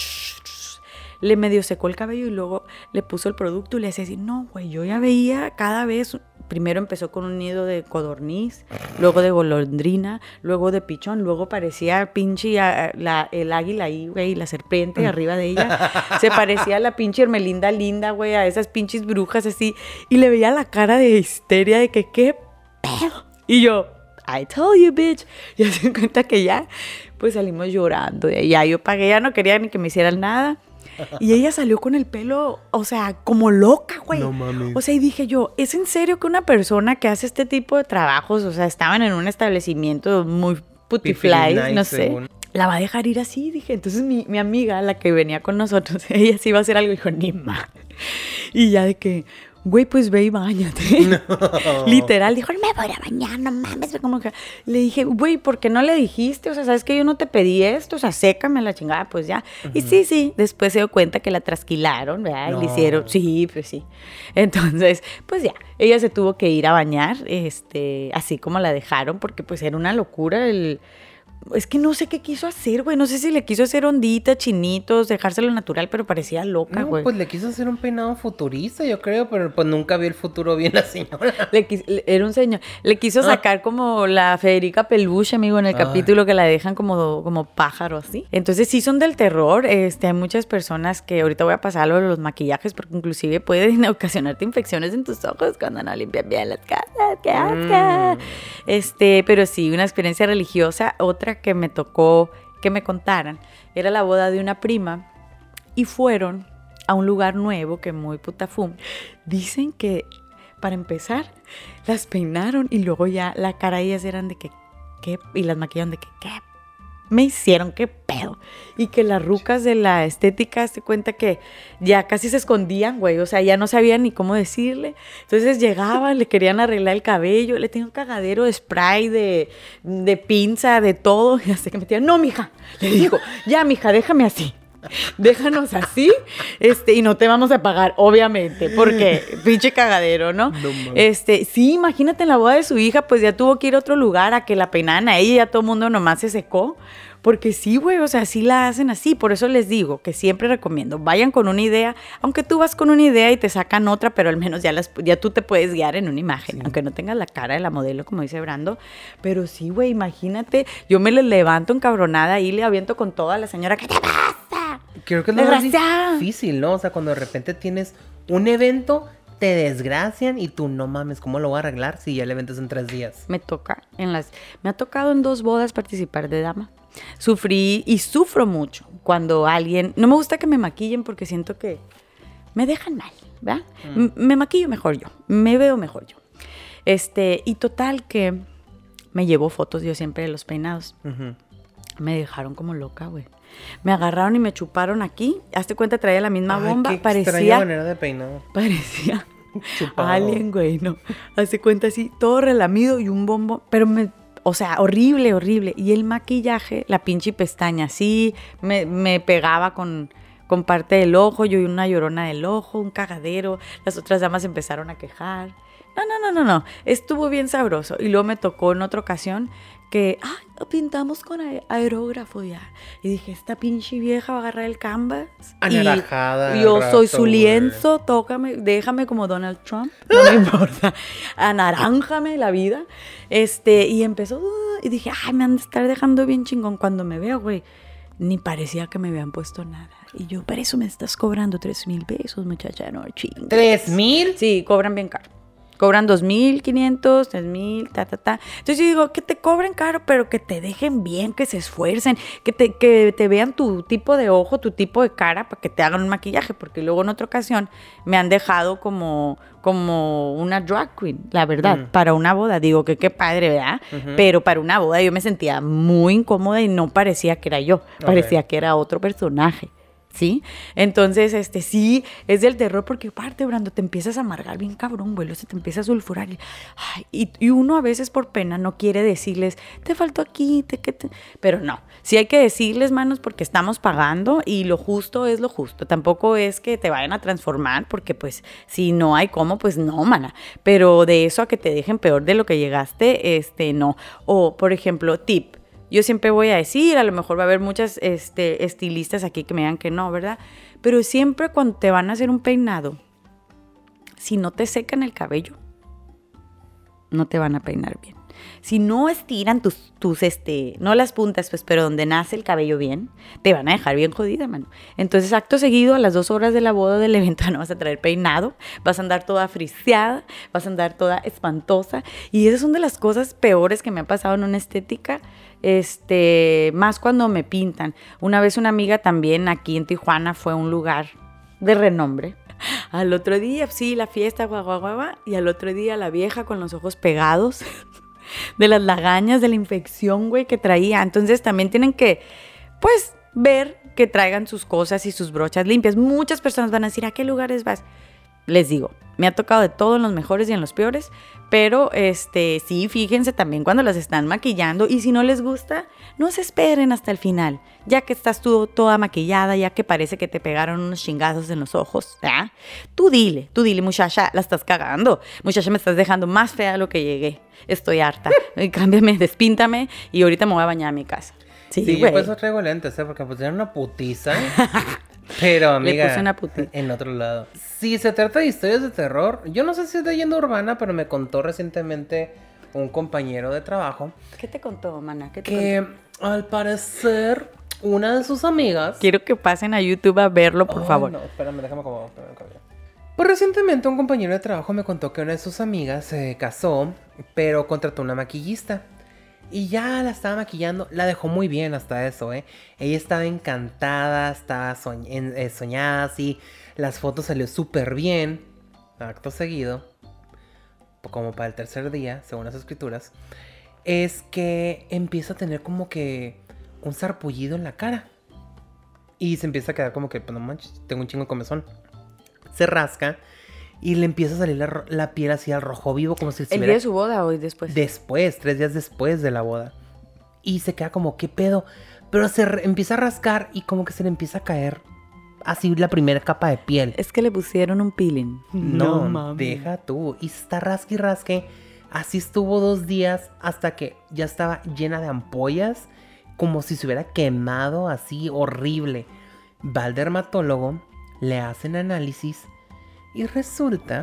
Le medio secó el cabello y luego le puso el producto y le hacía así, no, güey, yo ya veía cada vez, primero empezó con un nido de codorniz, luego de golondrina, luego de pichón, luego parecía pinche ah, la, el águila ahí, güey, y la serpiente arriba de ella, se parecía a la pinche Hermelinda linda, güey, a esas pinches brujas así, y le veía la cara de histeria de que, ¿qué pedo? Y yo, I told you, bitch. Y se cuenta que ya, pues salimos llorando. Ya yo pagué, ya no quería ni que me hicieran nada. Y ella salió con el pelo, o sea, como loca, güey. No mames. O sea, y dije yo, ¿es en serio que una persona que hace este tipo de trabajos, o sea, estaban en un establecimiento muy putifly, nice, no sé, según. la va a dejar ir así? Dije, entonces mi, mi amiga, la que venía con nosotros, ella sí iba a hacer algo, dijo, ni más. Y ya de que, güey, pues ve y bañate. Literal, dijo, me voy a bañar, no mames. Como que le dije, güey, ¿por qué no le dijiste? O sea, ¿sabes que yo no te pedí esto? O sea, sécame la chingada, pues ya. Y sí, sí, después se dio cuenta que la trasquilaron, ¿verdad? Y le hicieron, sí, pues sí. Entonces, pues ya, ella se tuvo que ir a bañar, este, así como la dejaron, porque pues era una locura el... Es que no sé qué quiso hacer, güey. No sé si le quiso hacer ondita, chinitos, dejárselo natural, pero parecía loca, No, güey. pues le quiso hacer un peinado futurista, yo creo, pero pues nunca vio el futuro bien la señora. Le quis- le- era un señor. Le quiso Ah. sacar como la Federica Peluche, amigo, en el Ay. capítulo que la dejan como, como pájaro así. Entonces sí son del terror. Este, hay muchas personas que ahorita voy a pasar lo de los maquillajes porque inclusive pueden ocasionarte infecciones en tus ojos cuando no limpian bien las casas. ¡Qué asco! Mm. Este, pero sí, una experiencia religiosa. Otra que me tocó que me contaran era la boda de una prima y fueron a un lugar nuevo que muy putafum. Dicen que para empezar las peinaron y luego ya la cara ellas eran de que qué y las maquillaron de que qué me hicieron qué pedo. Y que las rucas de la estética se cuenta que ya casi se escondían güey. O sea ya no sabían ni cómo decirle. Entonces llegaban le querían arreglar el cabello le tenían un cagadero de spray de, de pinza de todo. Y hasta que metían no mija le dijo ya mija déjame así déjanos así, este, y no te vamos a pagar, obviamente, porque pinche cagadero, ¿no? este, sí, imagínate en la boda de su hija, pues ya tuvo que ir a otro lugar a que la peinaran a ella, y ya todo el mundo nomás se secó. Porque sí, güey, o sea, sí la hacen así. Por eso les digo que siempre recomiendo, vayan con una idea, aunque tú vas con una idea y te sacan otra, pero al menos ya, las, ya tú te puedes guiar en una imagen, aunque no tengas la cara de la modelo, como dice Brando. Pero sí, güey, imagínate, yo me le levanto encabronada y le aviento con toda la señora, ¿qué te pasa? Creo que es lo más difícil, ¿no? O sea, cuando de repente tienes un evento, te desgracian y tú no mames, ¿cómo lo voy a arreglar si ya el evento es en tres días? me toca en las me ha tocado en dos bodas participar de dama sufrí y sufro mucho cuando alguien no me gusta que me maquillen porque siento que me dejan mal, ¿verdad? M- Me maquillo mejor yo, me veo mejor yo. Este, y total que me llevo fotos yo siempre de los peinados. Me dejaron como loca, güey. Me agarraron y me chuparon aquí. Hazte cuenta, traía la misma Ay, bomba. qué parecía, manera de peinar. parecía Chupado. alien, güey, no. Hazte cuenta así, todo relamido y un bombo. Pero me, o sea, horrible, horrible. Y el maquillaje, la pinche pestaña, así, me, me pegaba con, con parte del ojo. Yo una llorona del ojo, un cagadero. Las otras damas empezaron a quejar. No, no, no, no, no. Estuvo bien sabroso. Y luego me tocó en otra ocasión que, ah, pintamos con ae- aerógrafo ya. Y dije, esta pinche vieja va a agarrar el canvas. y Anaranjada Yo al soy su lienzo, tócame, déjame como Donald Trump. No me importa. Anaranjame la vida. Este, y empezó, y dije, ay, me han de estar dejando bien chingón cuando me veo, güey. Ni parecía que me habían puesto nada. Y yo, por eso me estás cobrando tres mil pesos, muchacha, no chingues. ¿Tres mil? Sí, cobran bien caro. Cobran 2.500, 3.000, ta, ta, ta. Entonces yo digo, que te cobren caro, pero que te dejen bien, que se esfuercen, que te, que te vean tu tipo de ojo, tu tipo de cara, para que te hagan un maquillaje. Porque luego en otra ocasión me han dejado como, como una drag queen, la verdad, Mm. para una boda. Digo que qué padre, ¿verdad? Pero para una boda yo me sentía muy incómoda y no parecía que era yo, parecía que era otro personaje. ¿Sí? Entonces, este sí, es del terror porque parte, Brando, te empiezas a amargar bien cabrón, luego se te empieza a sulfurar. Y, ay, y uno a veces por pena no quiere decirles, te faltó aquí, te, que te... pero no, sí hay que decirles, manos, porque estamos pagando y lo justo es lo justo. Tampoco es que te vayan a transformar porque pues si no hay cómo, pues no, mana. Pero de eso a que te dejen peor de lo que llegaste, este, no. O, por ejemplo, tip, yo siempre voy a decir, a lo mejor va a haber muchas este, estilistas aquí que me digan que no, ¿verdad? Pero siempre cuando te van a hacer un peinado, si no te secan el cabello, no te van a peinar bien. Si no estiran tus, tus, este, no las puntas, pues, pero donde nace el cabello bien, te van a dejar bien jodida, mano. Entonces, acto seguido, a las dos horas de la boda del evento, no vas a traer peinado, vas a andar toda friseada, vas a andar toda espantosa. Y esas son de las cosas peores que me ha pasado en una estética, este, más cuando me pintan. Una vez una amiga también aquí en Tijuana fue un lugar de renombre. Al otro día, sí, la fiesta, guau, guau, guau, y al otro día la vieja con los ojos pegados de las lagañas, de la infección, güey, que traía. Entonces también tienen que, pues, ver que traigan sus cosas y sus brochas limpias. Muchas personas van a decir, ¿a qué lugares vas? Les digo, me ha tocado de todo en los mejores y en los peores, pero este, sí, fíjense también cuando las están maquillando y si no les gusta, no se esperen hasta el final, ya que estás tú toda maquillada, ya que parece que te pegaron unos chingazos en los ojos, ¿ah? Tú dile, tú dile, muchacha, la estás cagando, muchacha, me estás dejando más fea de lo que llegué, estoy harta, Eh, cámbiame, despíntame y ahorita me voy a bañar a mi casa. Sí, Sí, güey. pues yo traigo lentes, ¿eh? Porque pusieron una putiza. Pero, amiga, puse una en otro lado. Si se trata de historias de terror, yo no sé si es de leyenda urbana, pero me contó recientemente un compañero de trabajo ¿Qué te contó, mana? ¿Qué te que al parecer una de sus amigas... Quiero que pasen a YouTube a verlo, por favor. No, espérame, déjame como... Pues recientemente un compañero de trabajo me contó que una de sus amigas se casó, pero contrató una maquillista. Y ya la estaba maquillando, la dejó muy bien hasta eso, ¿eh? Ella estaba encantada, estaba eh, soñada, así. Las fotos salió súper bien. Acto seguido, como para el tercer día, según las escrituras, es que empieza a tener como que un sarpullido en la cara. Y se empieza a quedar como que, pues no manches, tengo un chingo de comezón. Se rasca y le empieza a salir la, piel así al rojo vivo, como si ¿El día de su boda hoy después? después, tres días después de la boda. Y se queda como, ¿qué pedo? Pero se empieza a rascar y como que se le empieza a caer así la primera capa de piel. Es que le pusieron un peeling. No, deja tú. Y se está rasque y rasque. Así estuvo dos días hasta que ya estaba llena de ampollas, como si se hubiera quemado así horrible. Va al dermatólogo, le hacen análisis y resulta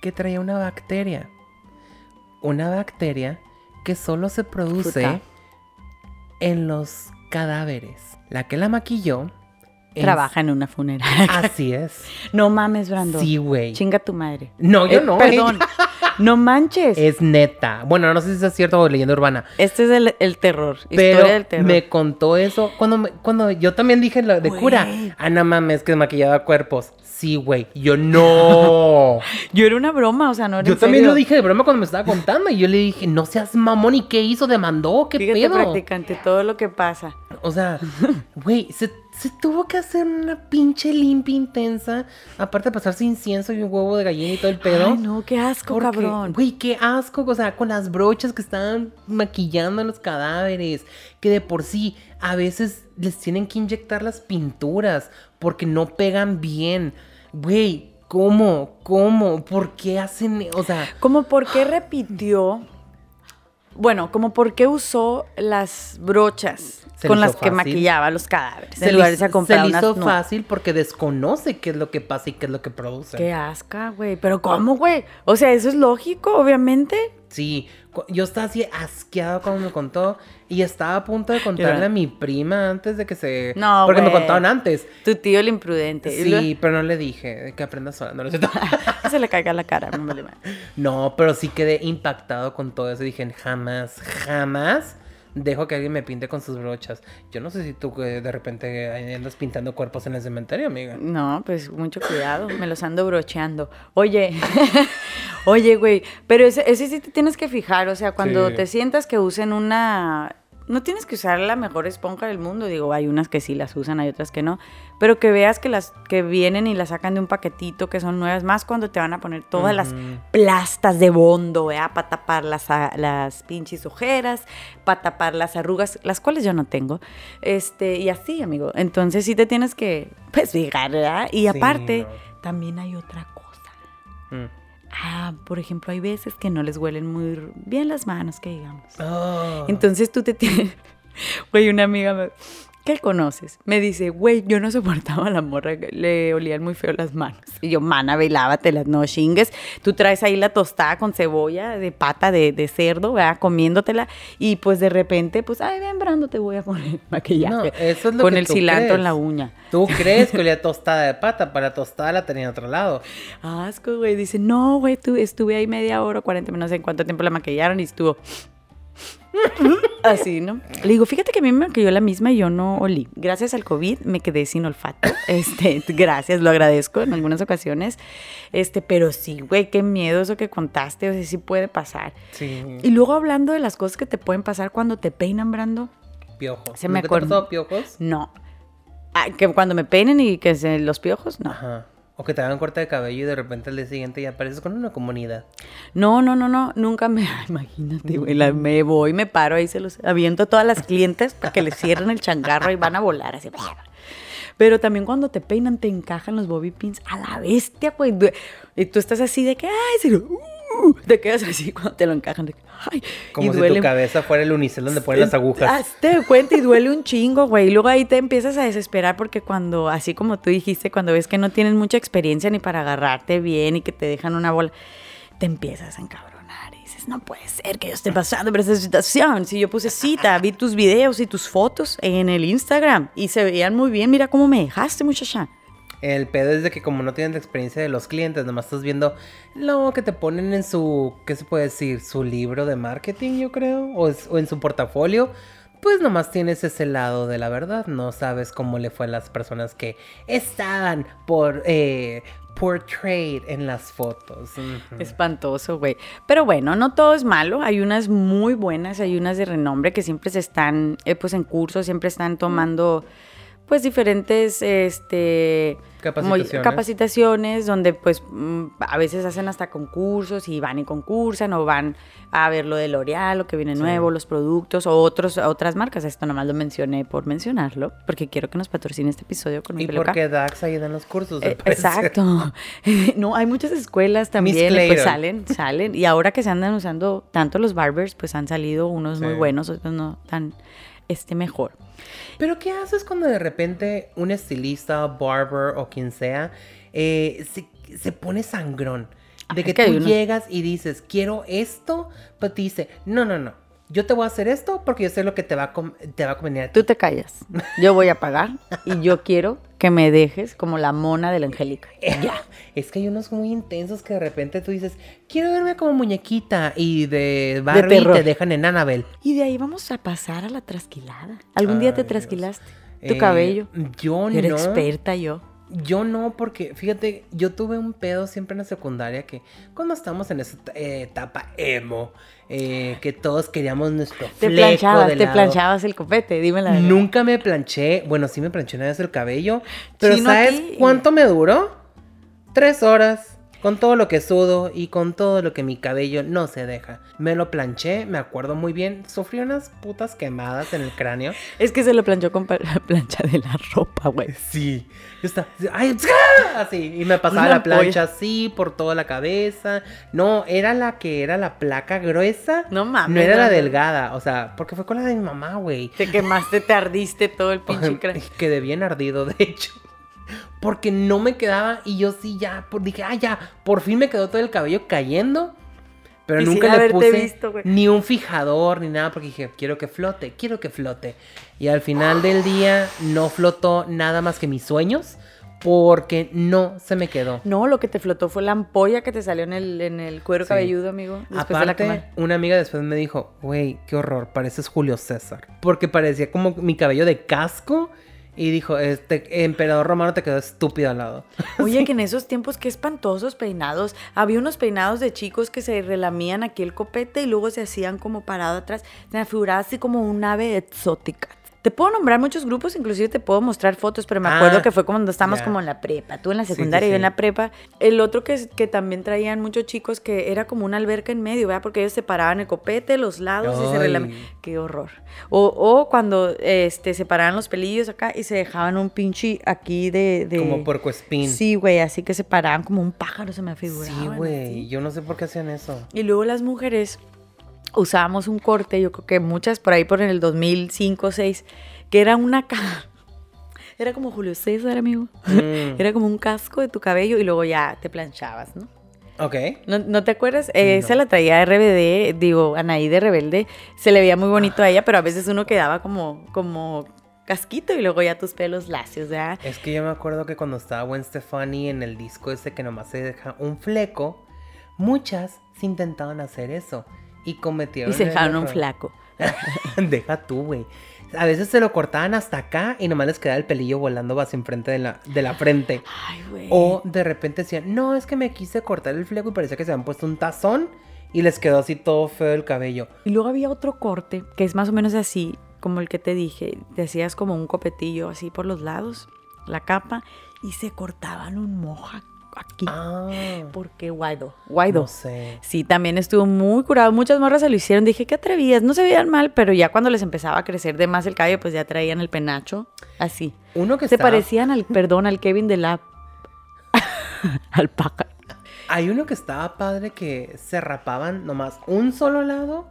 que traía una bacteria. Una bacteria que solo se produce Fruta. en los cadáveres. La que la maquilló. es- Trabaja en una funeraria. Así es. No mames, Brando. Sí, güey. Chinga tu madre. No, yo Eh, no. Perdón. no manches. Es neta. Bueno, no sé si es cierto o leyenda urbana. Este es el, el terror. Pero historia del terror. me contó eso cuando, me- cuando yo también dije lo de cura. Ah, no mames, que maquillaba cuerpos. Sí, güey. Yo no. Yo era una broma, o sea, no era Yo en también serio. lo dije de broma cuando me estaba contando. Y yo le dije, no seas mamón. ¿Y qué hizo? ¿Demandó? ¿Qué Fíjate, pedo? practicante, todo lo que pasa. O sea, güey, se, se tuvo que hacer una pinche limpia intensa. Aparte de pasarse incienso y un huevo de gallina y todo el pedo. Ay, no, qué asco, Porque, cabrón. Güey, qué asco. O sea, con las brochas que estaban maquillando a los cadáveres. Que de por sí a veces les tienen que inyectar las pinturas porque no pegan bien. Güey, ¿cómo? ¿Cómo? ¿Por qué hacen? O sea, Como por qué repitió, bueno, como por qué usó las brochas Se con las que maquillaba los cadáveres. se en lugar de le, comprar se hizo fácil porque desconoce qué es lo que pasa y qué es lo que produce. Qué asca, güey. Pero ¿cómo, güey? O sea, eso es lógico, obviamente. Sí, yo estaba así asqueado cuando me contó y estaba a punto de contarle a mi prima antes de que se... No, Porque me güey. contaban antes. Tu tío el imprudente. Sí, pero no le dije que aprenda sola. No, lo que se le caiga la cara, no me no, pero sí quedé impactado con todo eso. Dije, jamás, jamás dejo que alguien me pinte con sus brochas. Yo no sé si tú eh, de repente andas pintando cuerpos en el cementerio, amiga. No, pues mucho cuidado, me los ando brocheando. Oye, oye, güey, pero ese, ese sí te tienes que fijar, o sea, cuando Sí. te sientas que usen una... No tienes que usar la mejor esponja del mundo, digo, hay unas que sí las usan, hay otras que no, pero que veas que las que vienen y las sacan de un paquetito, que son nuevas, más cuando te van a poner todas las plastas de bondo, ¿verdad? Para tapar las, a- las pinches ojeras, para tapar las arrugas, las cuales yo no tengo. Este, y así, amigo. Entonces sí te tienes que, pues, fijar, ¿verdad? Y Sí, aparte, no. también hay otra cosa. Mm. Ah, por ejemplo, hay veces que no les huelen muy bien las manos, que digamos. Oh. Entonces tú te tienes. Güey, una amiga me- que conoces me dice, güey, yo no soportaba a la morra, le olían muy feo las manos. Y yo, mana, ve, lávatelas, no chingues. Tú traes ahí la tostada con cebolla de pata de, de cerdo, ¿verdad? Comiéndotela. Y pues de repente, pues, ay, ven, Brando, te voy a poner maquillaje. No, eso es lo con que el tú cilantro en crees. la uña. ¿Tú crees que olía tostada de pata? Para tostada la tenía en otro lado. Asco, güey. Dice, no, güey, tú, estuve ahí media hora, 40 minutos, no sé en cuánto tiempo la maquillaron y estuvo así, ¿no? Le digo, fíjate que a mí me maquilló la misma y yo no olí. Gracias al COVID me quedé sin olfato. Este, gracias, lo agradezco en algunas ocasiones. Este, pero sí, güey, qué miedo eso que contaste, o sea, sí puede pasar. Sí. Y luego hablando de las cosas que te pueden pasar cuando te peinan, Brando. Piojos. Se me ¿Nunca te ha acuerda- pasado piojos? No. Ah, que cuando me peinen y que se los piojos, no. Ajá. O que te hagan corte de cabello y de repente al día siguiente ya apareces con una comunidad. No, no, no, no, nunca me. Imagínate, güey, me voy, me paro ahí, se los aviento a todas las clientes para que les cierren el changarro y van a volar así. Pero también cuando te peinan, te encajan los bobby pins a la bestia. Du- Y tú estás así de que, ay, sí, uh, te quedas así cuando te lo encajan. Ay, Como y si duele tu cabeza fuera el unicel donde ponen las agujas. Hazte cuenta y duele un chingo, güey. Y luego ahí te empiezas a desesperar porque cuando, así como tú dijiste, cuando ves que no tienen mucha experiencia ni para agarrarte bien y que te dejan una bola, te empiezas a encabronar y dices, no puede ser que yo esté pasando por esta situación. Si yo puse cita, vi tus videos y tus fotos en el Instagram y se veían muy bien, mira cómo me dejaste, muchacha. El pedo es de que como no tienes la experiencia de los clientes, nomás estás viendo lo que te ponen en su, ¿qué se puede decir? Su libro de marketing, yo creo, o, es- o en su portafolio. Pues nomás tienes ese lado de la verdad, no sabes cómo le fue a las personas que estaban por eh, portrayed en las fotos. Espantoso, güey. Pero bueno, no todo es malo. Hay unas muy buenas, hay unas de renombre que siempre se están, eh, pues en curso, siempre están tomando, pues diferentes, este, Capacitaciones. capacitaciones donde pues mm, a veces hacen hasta concursos y van y concursan o van a ver lo de L'Oreal, lo que viene nuevo, los productos o otros, otras marcas. Esto nomás lo mencioné por mencionarlo, porque quiero que nos patrocine este episodio con mi Y peluca. porque Dax ayuda en los cursos. Eh. Exacto. no, hay muchas escuelas también, pues salen, salen. Y ahora que se andan usando tanto los barbers, pues han salido unos muy buenos, otros no tan este mejor. Pero ¿qué haces cuando de repente un estilista, barber o quien sea eh, se, se pone sangrón? De Ah, que es que tú llegas y dices, quiero esto, pero te dice, no, no, no, yo te voy a hacer esto porque yo sé lo que te va a, te va a convenir a ti. Tú te callas. Yo voy a pagar y yo quiero que me dejes como la mona de la Angélica. Ya. Es que hay unos muy intensos que de repente tú dices, quiero verme como muñequita y de Barbie terror. te dejan en Annabelle. Y de ahí vamos a pasar a la trasquilada. ¿Algún día te Dios. trasquilaste? Tu Eh, cabello. Yo Yo era no. experta yo. Yo no, porque fíjate, yo tuve un pedo siempre en la secundaria que cuando estamos en esa eh, etapa emo, eh, que todos queríamos nuestro Te fleco planchabas, de te lado. planchabas el copete, dime la verdad. Nunca me planché, bueno, sí me planché una vez el cabello, pero Chino ¿sabes aquí. cuánto me duró? Tres horas, con todo lo que sudo y con todo lo que mi cabello no se deja. Me lo planché, me acuerdo muy bien, sufrí unas putas quemadas en el cráneo. Es que se lo planchó con pa- la plancha de la ropa, güey. Sí, yo estaba ay, así, y me pasaba Una la plancha así por toda la cabeza. No, era la que era la placa gruesa. No mames, No era no, la no. delgada, o sea, porque fue con la de mi mamá, güey. Te quemaste, te ardiste todo el pinche cráneo. Quedé bien ardido, de hecho. Porque no me quedaba y yo sí ya, por, dije, ah, ya, por fin me quedó todo el cabello cayendo. Pero nunca le puse visto, ni un fijador ni nada porque dije, quiero que flote, quiero que flote. Y al final del día no flotó nada más que mis sueños porque no se me quedó. No, lo que te flotó fue la ampolla que te salió en el, en el cuero Sí. cabelludo, amigo. De la Aparte, quemada. una amiga después me dijo, güey, qué horror, pareces Julio César. Porque parecía como mi cabello de casco. Y dijo, este emperador romano te quedó estúpido al lado. Oye, que en esos tiempos, qué espantosos peinados. Había unos peinados de chicos que se relamían aquí el copete y luego se hacían como parado atrás. Se me figuraba así como un ave exótica. Te puedo nombrar muchos grupos, inclusive te puedo mostrar fotos, pero me acuerdo Ah, que fue cuando estábamos como en la prepa, tú en la Sí, sí, secundaria, yo en la prepa. El otro que, que también traían muchos chicos que era como una alberca en medio, ¿verdad? Porque ellos separaban el copete, los lados y se Ay. Qué horror. O, o cuando este, separaban los pelillos acá y se dejaban un pinche aquí de... de... Como puerco espín. Sí, güey, así que se paraban como un pájaro, se me figuraba. Sí, güey. Yo no sé por qué hacían eso. Y luego las mujeres usábamos un corte, yo creo que muchas por ahí por en el 2005 o 6, que era una ca- Era como Julio César, amigo. Mm. Era como un casco de tu cabello y luego ya te planchabas, ¿no? Ok. ¿No, no te acuerdas? Eh, Esa la traía RBD, digo, Anaí de Rebelde. Se le veía muy bonito a ella, pero a veces uno quedaba como, como casquito y luego ya tus pelos lacios, ¿verdad? Es que yo me acuerdo que cuando estaba Gwen Stefani en el disco ese que nomás se deja un fleco, muchas se intentaban hacer eso y cometieron Y se dejaron un flaco. Deja tú, güey. A veces se lo cortaban hasta acá y nomás les quedaba el pelillo volando hacia enfrente de la, de la frente. Ay, güey. O de repente decían, no, es que me quise cortar el fleco y parecía que se habían puesto un tazón y les quedó así todo feo el cabello. Y luego había otro corte que es más o menos así, como el que te dije. Te hacías como un copetillo así por los lados, la capa, y se cortaban un moja aquí. Ah, Porque guaido, guaido. no sé. Sí, también estuvo muy curado. Muchas morras se lo hicieron. Dije, qué atrevidas. No se veían mal, pero ya cuando les empezaba a crecer de más el cabello, pues ya traían el penacho. Así. Uno que Se estaba- parecían al, perdón, al Kevin de la... al paca. Hay uno que estaba padre que se rapaban nomás un solo lado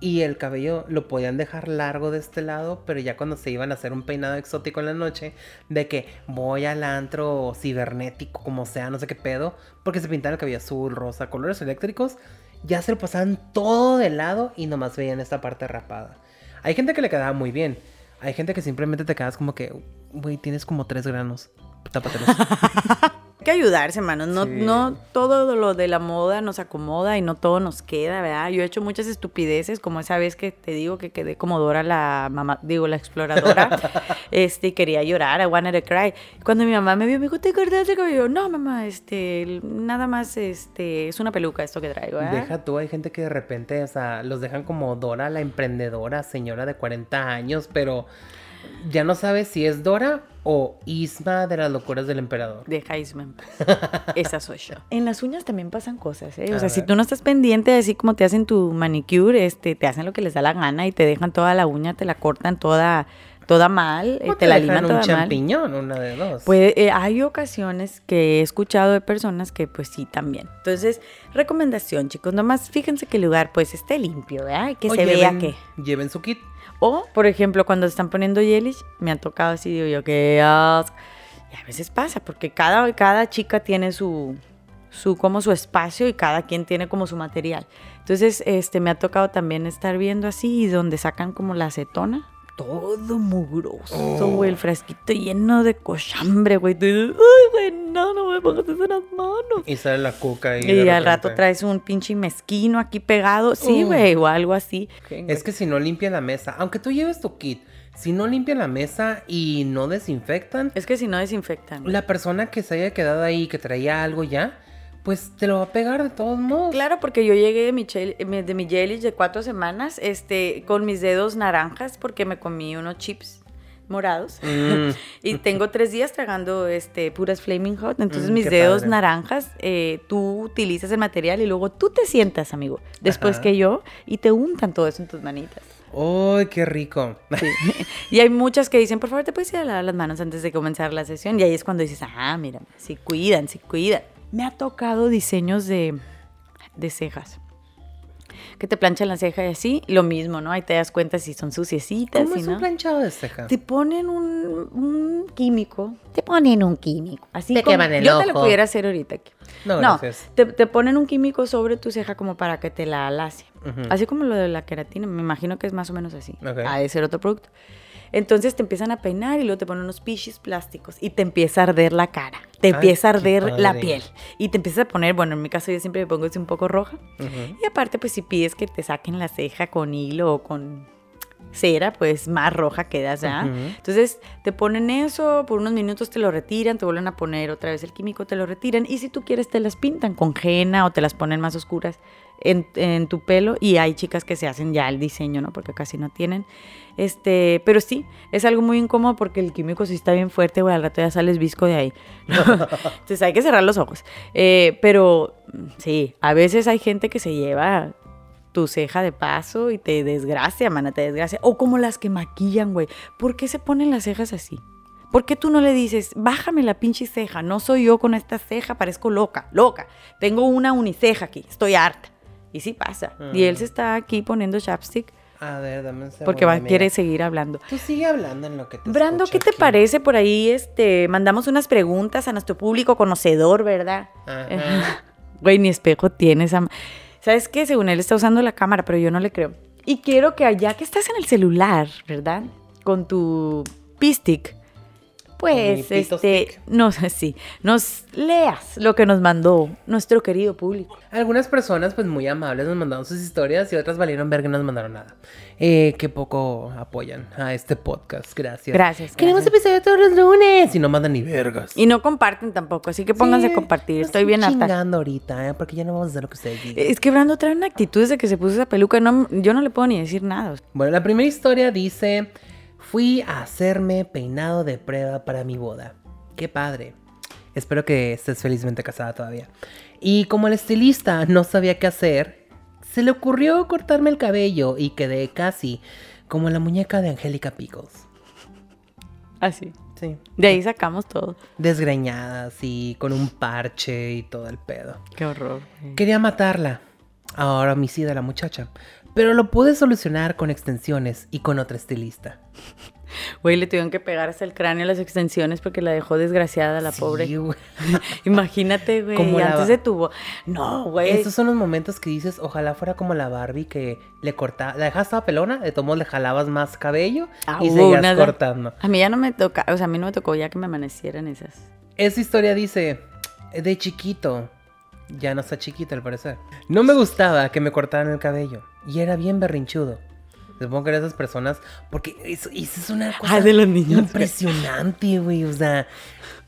y el cabello lo podían dejar largo de este lado, pero ya cuando se iban a hacer un peinado exótico en la noche, de que voy al antro cibernético, como sea, no sé qué pedo, porque se pintaban el cabello azul, rosa, colores eléctricos, ya se lo pasaban todo de lado y nomás veían esta parte rapada. Hay gente que le quedaba muy bien. Hay gente que simplemente te quedas como que, güey, tienes como tres granos. Tápatelos. Hay que ayudarse, hermanos. No, Sí. no todo lo de la moda nos acomoda y no todo nos queda, ¿verdad? Yo he hecho muchas estupideces, como esa vez que te digo que quedé como Dora la mamá, digo, la exploradora, este, y quería llorar, I wanted to cry. Cuando mi mamá me vio, me dijo, ¿te cortaste el cabello? No, mamá, este, nada más, este, es una peluca esto que traigo, ¿verdad? Deja tú, hay gente que de repente, o sea, los dejan como Dora la emprendedora, señora de 40 años, pero ya no sabes si es Dora o Isma de las locuras del emperador. Deja Isma en paz. Esa soy yo. En las uñas también pasan cosas, ¿eh? O A sea, si tú no estás pendiente, así como te hacen tu manicure, este, te hacen lo que les da la gana y te dejan toda la uña, te la cortan toda, toda mal, eh, O te, la liman un toda mal. champiñón, una de dos. Pues eh, hay ocasiones que he escuchado de personas que pues sí también. Entonces, recomendación, chicos, nomás fíjense que el lugar pues esté limpio, ¿verdad? Y que O se vea que... Lleven su kit. O, por ejemplo, cuando están poniendo Yelish, me han tocado así, digo yo, que asco. Y a veces pasa, porque cada, cada chica tiene su, su, como su espacio y cada quien tiene como su material. Entonces, este, me ha tocado también estar viendo así, donde sacan como la acetona, todo mugroso, güey. El frasquito lleno de cochambre, güey. Tú dices, Ay, güey, no, no me pongas eso en las manos. Y sale la cuca ahí. Y, de al rato traes un pinche mezquino aquí pegado. Sí, Uh. güey, o algo así. Es que si no limpian la mesa, aunque tú lleves tu kit, si no limpian la mesa y no desinfectan, Es que si no desinfectan. la persona que se haya quedado ahí, que traía algo ya, pues te lo va a pegar de todos modos. Claro, porque yo llegué de mi, chel- eh, de mi jelly de cuatro semanas este, con mis dedos naranjas porque me comí unos chips morados. Mm. y tengo tres días tragando este, puras Flaming Hot. Entonces Mm, mis dedos padre. naranjas, eh, tú utilizas el material y luego tú te sientas, amigo, después Ajá. que yo, y te untan todo eso en tus manitas. ¡Ay, qué rico! Sí. y hay muchas que dicen, por favor, te puedes ir a lavar las manos antes de comenzar la sesión. Y ahí es cuando dices, ah, mira, sí cuidan, sí cuidan. Me ha tocado diseños de, de cejas. Que te planchan la ceja y así, lo mismo, ¿no? Ahí te das cuenta si son suciecitas, ¿Cómo si es no. un planchado de ceja? Te ponen un, un químico. Te ponen un químico. Así Te como, queman el yo te lo ojo. pudiera hacer ahorita aquí. No, No, gracias. te, te ponen un químico sobre tu ceja como para que te la alace. Ujú. Así como lo de la queratina, me imagino que es más o menos así. Ok. Ha de ser otro producto. Entonces te empiezan a peinar y luego te ponen unos pichis plásticos y te empieza a arder la cara. Te Ay, empieza a arder la piel. Y te empiezas a poner, bueno, en mi caso yo siempre me pongo así un poco roja. Y aparte, pues si pides que te saquen la ceja con hilo o con cera, pues más roja quedas, ¿ya? Entonces te ponen eso, por unos minutos te lo retiran, te vuelven a poner otra vez el químico, te lo retiran. Y si tú quieres, te las pintan con henna o te las ponen más oscuras en, en tu pelo. Y hay chicas que se hacen ya el diseño, ¿no? Porque casi no tienen. Este, pero sí, es algo muy incómodo porque el químico sí está bien fuerte, güey, al rato ya sales visco de ahí. Entonces hay que cerrar los ojos. Eh, pero mm, sí, a veces hay gente que se lleva tu ceja de paso y te desgracia, mana, te desgracia. O como las que maquillan, güey. ¿Por qué se ponen las cejas así? ¿Por qué tú no le dices, bájame la pinche ceja? No soy yo con esta ceja, parezco loca, loca. Tengo una uniceja aquí, estoy harta. Y sí pasa. Y él se está aquí poniendo chapstick A ver, dame un segundo. porque va, amiga. quiere seguir hablando. Tú sigue hablando en lo que te Brando, ¿qué te aquí. parece por ahí? Este, mandamos unas preguntas a nuestro público conocedor, ¿verdad? Ajá. Güey, ni espejo tienes. am- ¿Sabes qué? Según él está usando la cámara, pero yo no le creo. Y quiero que allá que estás en el celular, ¿verdad? Con tu Pistic, pues, este, nos, sí, nos leas lo que nos mandó nuestro querido público. Algunas personas, pues muy amables, nos mandaron sus historias y otras valieron ver que no nos mandaron nada. Eh, que poco apoyan a este podcast. Gracias. Gracias, Queremos gracias. episodio todos los lunes y no mandan ni vergas. Y no comparten tampoco, así que pónganse a Sí, compartir. no Estoy bien harta. chingando ahorita, ¿eh? porque ya no vamos a hacer lo que ustedes digan. Es que Brando trae una actitud desde que se puso esa peluca. No, yo no le puedo ni decir nada. Bueno, la primera historia dice: Fui a hacerme peinado de prueba para mi boda. Qué padre. Espero que estés felizmente casada todavía. Y como el estilista no sabía qué hacer, se le ocurrió cortarme el cabello y quedé casi como la muñeca de Angélica Pickles. Así. Sí. De ahí sacamos todo. Desgreñada, así, con un parche y todo el pedo. Qué horror. Quería matarla. Ahora homicida la muchacha. Pero lo pude solucionar con extensiones y con otra estilista. Güey, le tuvieron que pegar hasta el cráneo las extensiones porque la dejó desgraciada la Sí, pobre. güey. Imagínate, güey, Como antes de tu... No, güey. Esos son los momentos que dices, ojalá fuera como la Barbie que le cortaba, la dejaste toda pelona, de todos modos le jalabas más cabello Ah, y hubo seguías una- cortando. A mí ya no me toca, o sea, a mí no me tocó ya que me amanecieran esas. Esa historia dice, de chiquito, ya no está chiquito al parecer. No me gustaba que me cortaran el cabello y era bien berrinchudo. Supongo que eran esas personas, porque eso, eso es una cosa Ah, de los niños. impresionante, güey. O sea,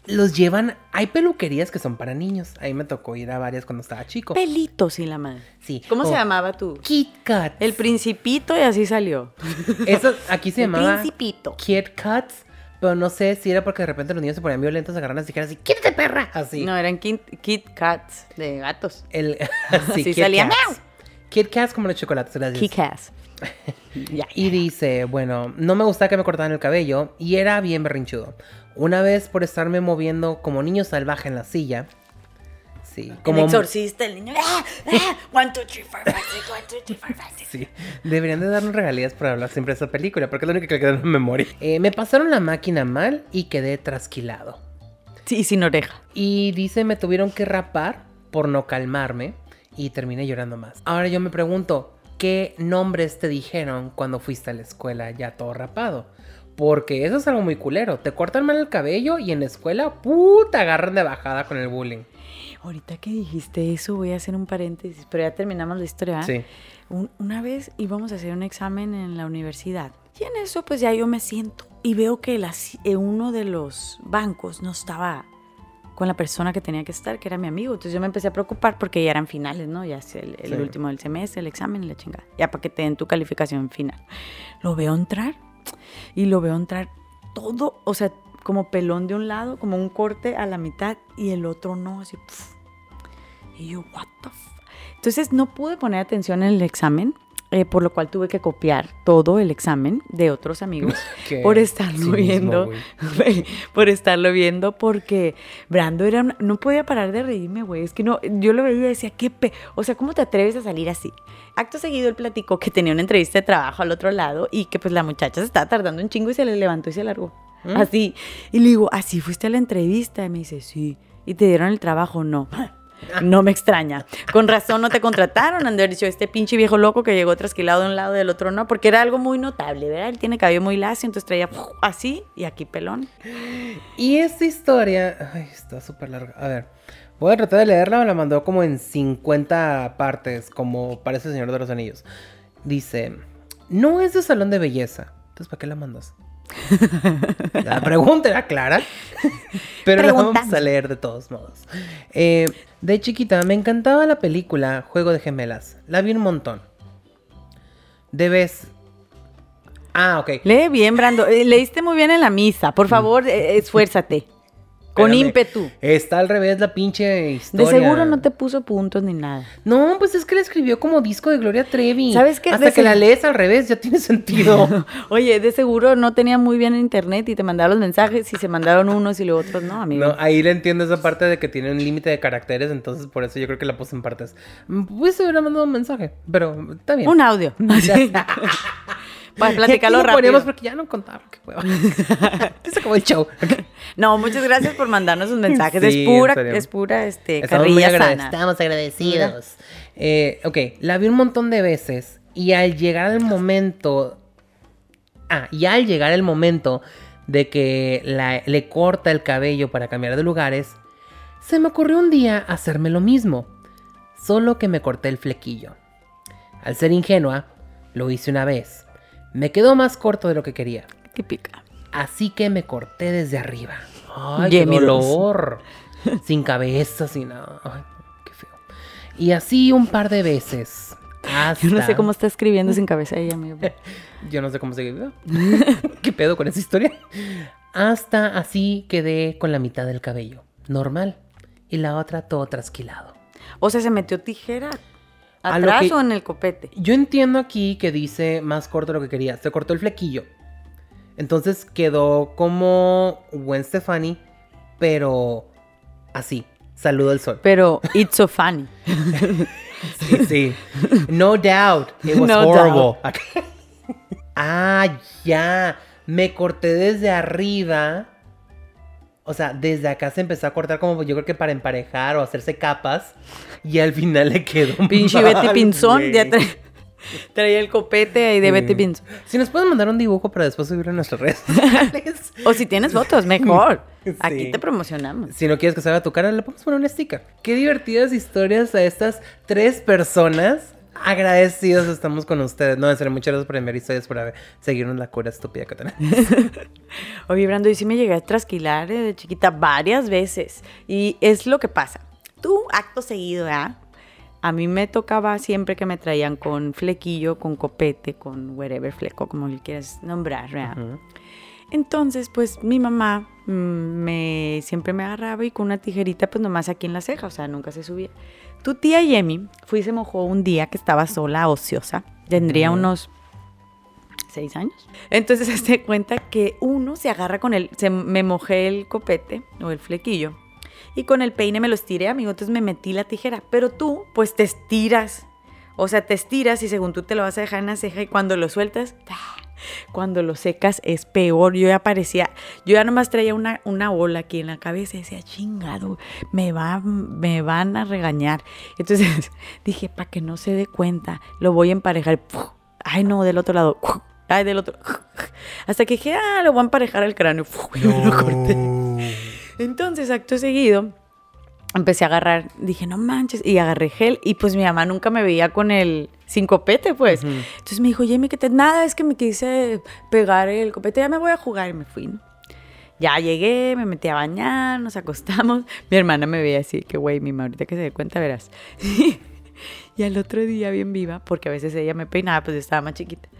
los llevan. Hay peluquerías que son para niños. Ahí me tocó ir a varias cuando estaba chico. Pelitos y la madre. Sí. ¿Cómo se llamaba tú? Kit Kat. El principito y así salió. Eso aquí se El llamaba principito. Kit Kats. Pero no sé si era porque de repente los niños se ponían violentos, agarran las tijeras y ¡quítate, perra! Así. No, eran Kit, Kit Kats de gatos. El, Sí, Kit salía, Kats. "Miau". Kit Kats como los chocolates, gracias. Kit Kats. ya. Y dice, bueno, no me gustaba que me cortaran el cabello y era bien berrinchudo. Una vez por estarme moviendo como niño salvaje en la silla. Sí, Como como... exorcista, el niño. ¡Ah! ¡Ah! One, two, three, four, five, six, one, two, three, four, five, six. Sí, deberían de darnos regalías por hablar siempre de esa película, porque es lo único que le queda en mi memoria. Eh, me pasaron la máquina mal y quedé trasquilado. Sí, y sin oreja. Y dice, me tuvieron que rapar por no calmarme y terminé llorando más. Ahora yo me pregunto, qué nombres te dijeron cuando fuiste a la escuela ya todo rapado. Porque eso es algo muy culero. Te cortan mal el cabello y en la escuela, puta, agarran de bajada con el bullying. Ahorita que dijiste eso, voy a hacer un paréntesis, pero ya terminamos la historia. ¿verdad? Sí. Un- una vez íbamos a hacer un examen en la universidad y en eso pues ya yo me siento y veo que la eh, uno de los bancos no estaba con la persona que tenía que estar, que era mi amigo. Entonces yo me empecé a preocupar porque ya eran finales, ¿no? Ya es el, el Sí. último del semestre, el examen y la chingada. Ya para que te den tu calificación final. Lo veo entrar y lo veo entrar todo, o sea, como pelón de un lado, como un corte a la mitad y el otro no, así. pf. Y yo, what the f-? Entonces no pude poner atención en el examen, eh, por lo cual tuve que copiar todo el examen de otros amigos por estarlo viendo, por estarlo viendo, porque Brando era una- no podía parar de reírme, güey. Es que no, yo lo veía y decía, qué pe, o sea, ¿cómo te atreves a salir así? Acto seguido él platicó que tenía una entrevista de trabajo al otro lado y que pues la muchacha se estaba tardando un chingo y se le levantó y se largó. ¿Mm? Así. Y le digo, ¿así fuiste a la entrevista? Y me dice, sí. ¿Y te dieron el trabajo? No. No me extraña. Con razón no te contrataron, han de haber dicho este pinche viejo loco que llegó trasquilado de un lado y del otro no, porque era algo muy notable, ¿verdad? Él tiene cabello muy lacio, entonces traía así y aquí pelón. Y esta historia. Ay, está súper larga. A ver. Voy a tratar de leerla. Me la mandó como en 50 partes. Como parece el Señor de los Anillos. Dice: No es de salón de belleza. Entonces, ¿para qué la mandas? La pregunta era clara. Pero la vamos a leer de todos modos. Eh, de chiquita me encantaba la película Juego de Gemelas. La vi un montón. Debes. Ah, ok. Lee bien, Brando. Eh, Leíste muy bien en la misa. Por favor, eh, esfuérzate. Con ímpetu. Está al revés la pinche De historia. seguro no te puso puntos ni nada. No, pues es que la escribió como disco de Gloria Trevi. ¿Sabes qué? Hasta De que la lees al revés ya tiene sentido. Oye, de seguro no tenía muy bien internet y te mandaron los mensajes y se mandaron unos y los otros no, amigo. no, ahí le entiendo esa parte de que tiene un límite de caracteres, entonces por eso yo creo que la puse en partes. Pues hubiera mandado un mensaje, pero está bien. Un audio. Para platicarlo rápido. ponemos porque ya no contaba, qué hueva. Se acabó el show. No, muchas gracias por mandarnos sus mensajes. Sí, es pura, es pura, este, Estamos carrilla agrade- sana. Estamos agradecidos. Eh, ok, la vi un montón de veces y al llegar el momento... Ah, y al llegar el momento de que la- le corta el cabello para cambiar de lugares, se me ocurrió un día hacerme lo mismo, solo que me corté el flequillo. Al ser ingenua, lo hice una vez. Me quedó más corto de lo que quería. Típica. Así que me corté desde arriba. Ay, qué dolor. sin cabeza, sin nada. Ay, qué feo. Y así un par de veces. Hasta... Yo no sé cómo está escribiendo sin cabeza ella, amigo. Yo no sé cómo se. ¿Qué pedo con esa historia? Hasta así quedé con la mitad del cabello. Normal. Y la otra todo trasquilado. O sea, se metió tijera atrás que- o en el copete. Yo entiendo aquí que dice más corto de lo que quería. Se cortó el flequillo. Entonces quedó como Gwen Stefani, pero así. Saludo al sol. Pero it's so funny. Sí, sí. No doubt. It was No horrible. ah, ya. Me corté desde arriba. O sea, desde acá se empezó a cortar como yo creo que para emparejar o hacerse capas. Y al final le quedó Pinche mal, Betty Pinzón. Ya tra- traía el copete ahí de Betty Pinzón. Si nos pueden mandar un dibujo para después subirlo en nuestras redes sociales. O si tienes fotos, mejor. Sí. Aquí te promocionamos. Si no quieres que se haga tu cara, le podemos poner un sticker. Qué divertidas historias a estas tres personas. Agradecidos estamos con ustedes. No, en serio, muchas gracias por enviar historias, por haber- seguirnos la cura estúpida que tenemos. Oye, Brando, y sí me llegué a trasquilar eh, de chiquita varias veces. Y es lo que pasa. Tú, acto seguido, ¿ah? A mí me tocaba siempre que me traían con flequillo, con copete, con wherever fleco, como le quieras nombrar, ¿verdad? Entonces, pues mi mamá mm, me siempre me agarraba y con una tijerita, pues nomás aquí en la ceja, o sea, nunca se subía. Tu tía Yemi fui y se mojó un día que estaba sola, ociosa. Tendría unos seis años. Entonces se cuenta que uno se agarra con el, se, me mojé el copete o el flequillo y con el peine me lo estiré, amigo. Entonces me metí la tijera. Pero tú, pues te estiras. O sea, te estiras y según tú te lo vas a dejar en la ceja y cuando lo sueltas, ¡pah! Cuando lo secas es peor. Yo ya parecía, yo ya nomás traía una, una bola aquí en la cabeza y decía, chingado, me, va, me van a regañar. Entonces dije, para que no se dé cuenta, lo voy a emparejar. Ay, no, del otro lado. Ay, del otro. Hasta que dije, ah, lo voy a emparejar al cráneo. Y me lo corté. Entonces, acto seguido, empecé a agarrar, dije, no manches, y agarré gel, y pues mi mamá nunca me veía con el sin copete, pues. Entonces me dijo, Jamie, que te nada, es que me quise pegar el copete, ya me voy a jugar, y me fui, ¿no? Ya llegué, me metí a bañar, nos acostamos. Mi hermana me veía así, que güey, mi mamá ahorita que se dé cuenta, verás. y al otro día, bien viva, porque a veces ella me peinaba, pues estaba más chiquita.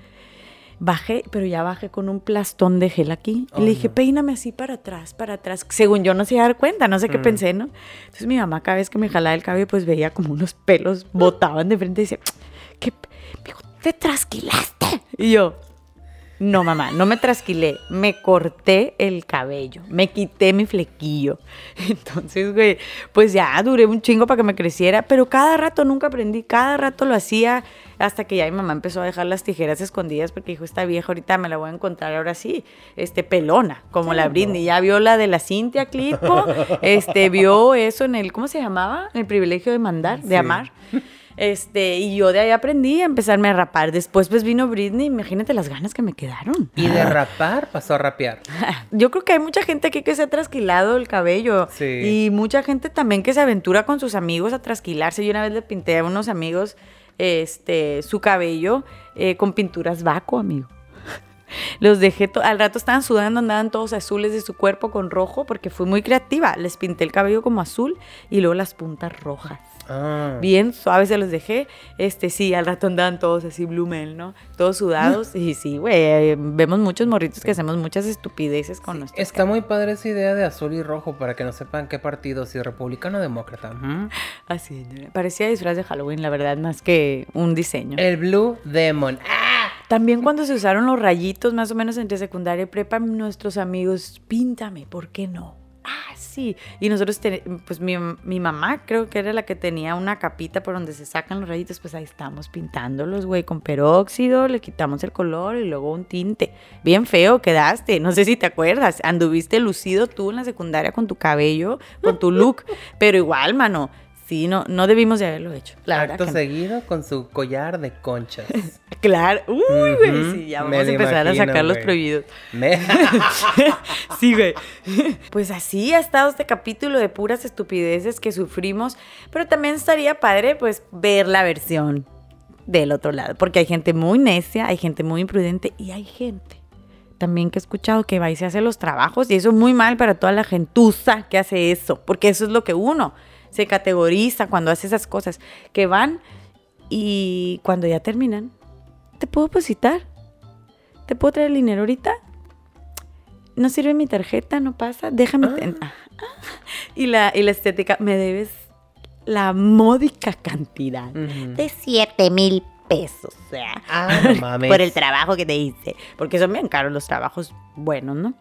Bajé, pero ya bajé con un plastón de gel aquí. y le dije, peíname así para atrás, para atrás. Según yo no se iba a dar cuenta, no sé qué pensé, ¿no? Entonces mi mamá cada vez que me jalaba el cabello, pues veía como unos pelos botaban de frente y decía, ¿qué? Me dijo, ¿te trasquilaste? Y yo, no, mamá, no me trasquilé, me corté el cabello, me quité mi flequillo. Entonces, güey, pues ya duré un chingo para que me creciera, pero cada rato nunca aprendí, cada rato lo hacía hasta que ya mi mamá empezó a dejar las tijeras escondidas porque dijo, esta vieja ahorita me la voy a encontrar ahora sí, este pelona, como la Britney, ya vio la de la Cintia Clipo, este vio eso en el, ¿cómo se llamaba? El privilegio de mandar, de amar. Este, y yo de ahí aprendí a empezarme a rapar. Después pues vino Britney, imagínate las ganas que me quedaron. Y de rapar pasó a rapear. Yo creo que hay mucha gente aquí que se ha trasquilado el cabello. Sí. Y mucha gente también que se aventura con sus amigos a trasquilarse. Yo una vez le pinté a unos amigos este, su cabello eh, con pinturas vaco, amigo. Los dejé, al rato estaban sudando, andaban todos azules de su cuerpo con rojo porque fui muy creativa. Les pinté el cabello como azul y luego las puntas rojas. Ah. Bien suaves se los dejé. Este, sí, al rato andaban todos así blumel, ¿no? Todos sudados. y sí, güey, vemos muchos morritos que hacemos muchas estupideces con sí, Está muy padre esa idea de azul y rojo para que no sepan qué partido, si republicano o demócrata. Así, parecía disfraz de Halloween, la verdad, más que un diseño. El Blue Demon. ¡Ah! También cuando se usaron los rayitos, más o menos entre secundaria y prepa, nuestros amigos, píntame, ¿por qué no? Ah, sí. Y nosotros, pues mi, mamá creo que era la que tenía una capita por donde se sacan los rayitos, pues ahí estamos pintándolos, güey, con peróxido, le quitamos el color y luego un tinte. Bien feo quedaste, no sé si te acuerdas, anduviste lucido tú en la secundaria con tu cabello, con tu look, pero igual, mano, Sí, no, no debimos de haberlo hecho. La Acto seguido con su collar de conchas. claro. Uy, güey. sí, ya vamos a empezar a sacar los prohibidos. sí, güey. Pues así ha estado este capítulo de puras estupideces que sufrimos. Pero también estaría padre, pues, ver la versión del otro lado. Porque hay gente muy necia, hay gente muy imprudente y hay gente también que he escuchado que va y se hace los trabajos y eso es muy mal para toda la gentuza que hace eso, porque eso es lo que uno se categoriza cuando hace esas cosas, que van y cuando ya terminan, ¿te puedo depositar? ¿Te puedo traer el dinero ahorita? ¿No sirve mi tarjeta? ¿No pasa? Déjame... Ah. Y, la, y la estética, me debes la módica cantidad de 7 mil pesos, o sea, ah, por el trabajo que te hice, porque son bien caros los trabajos buenos, ¿no?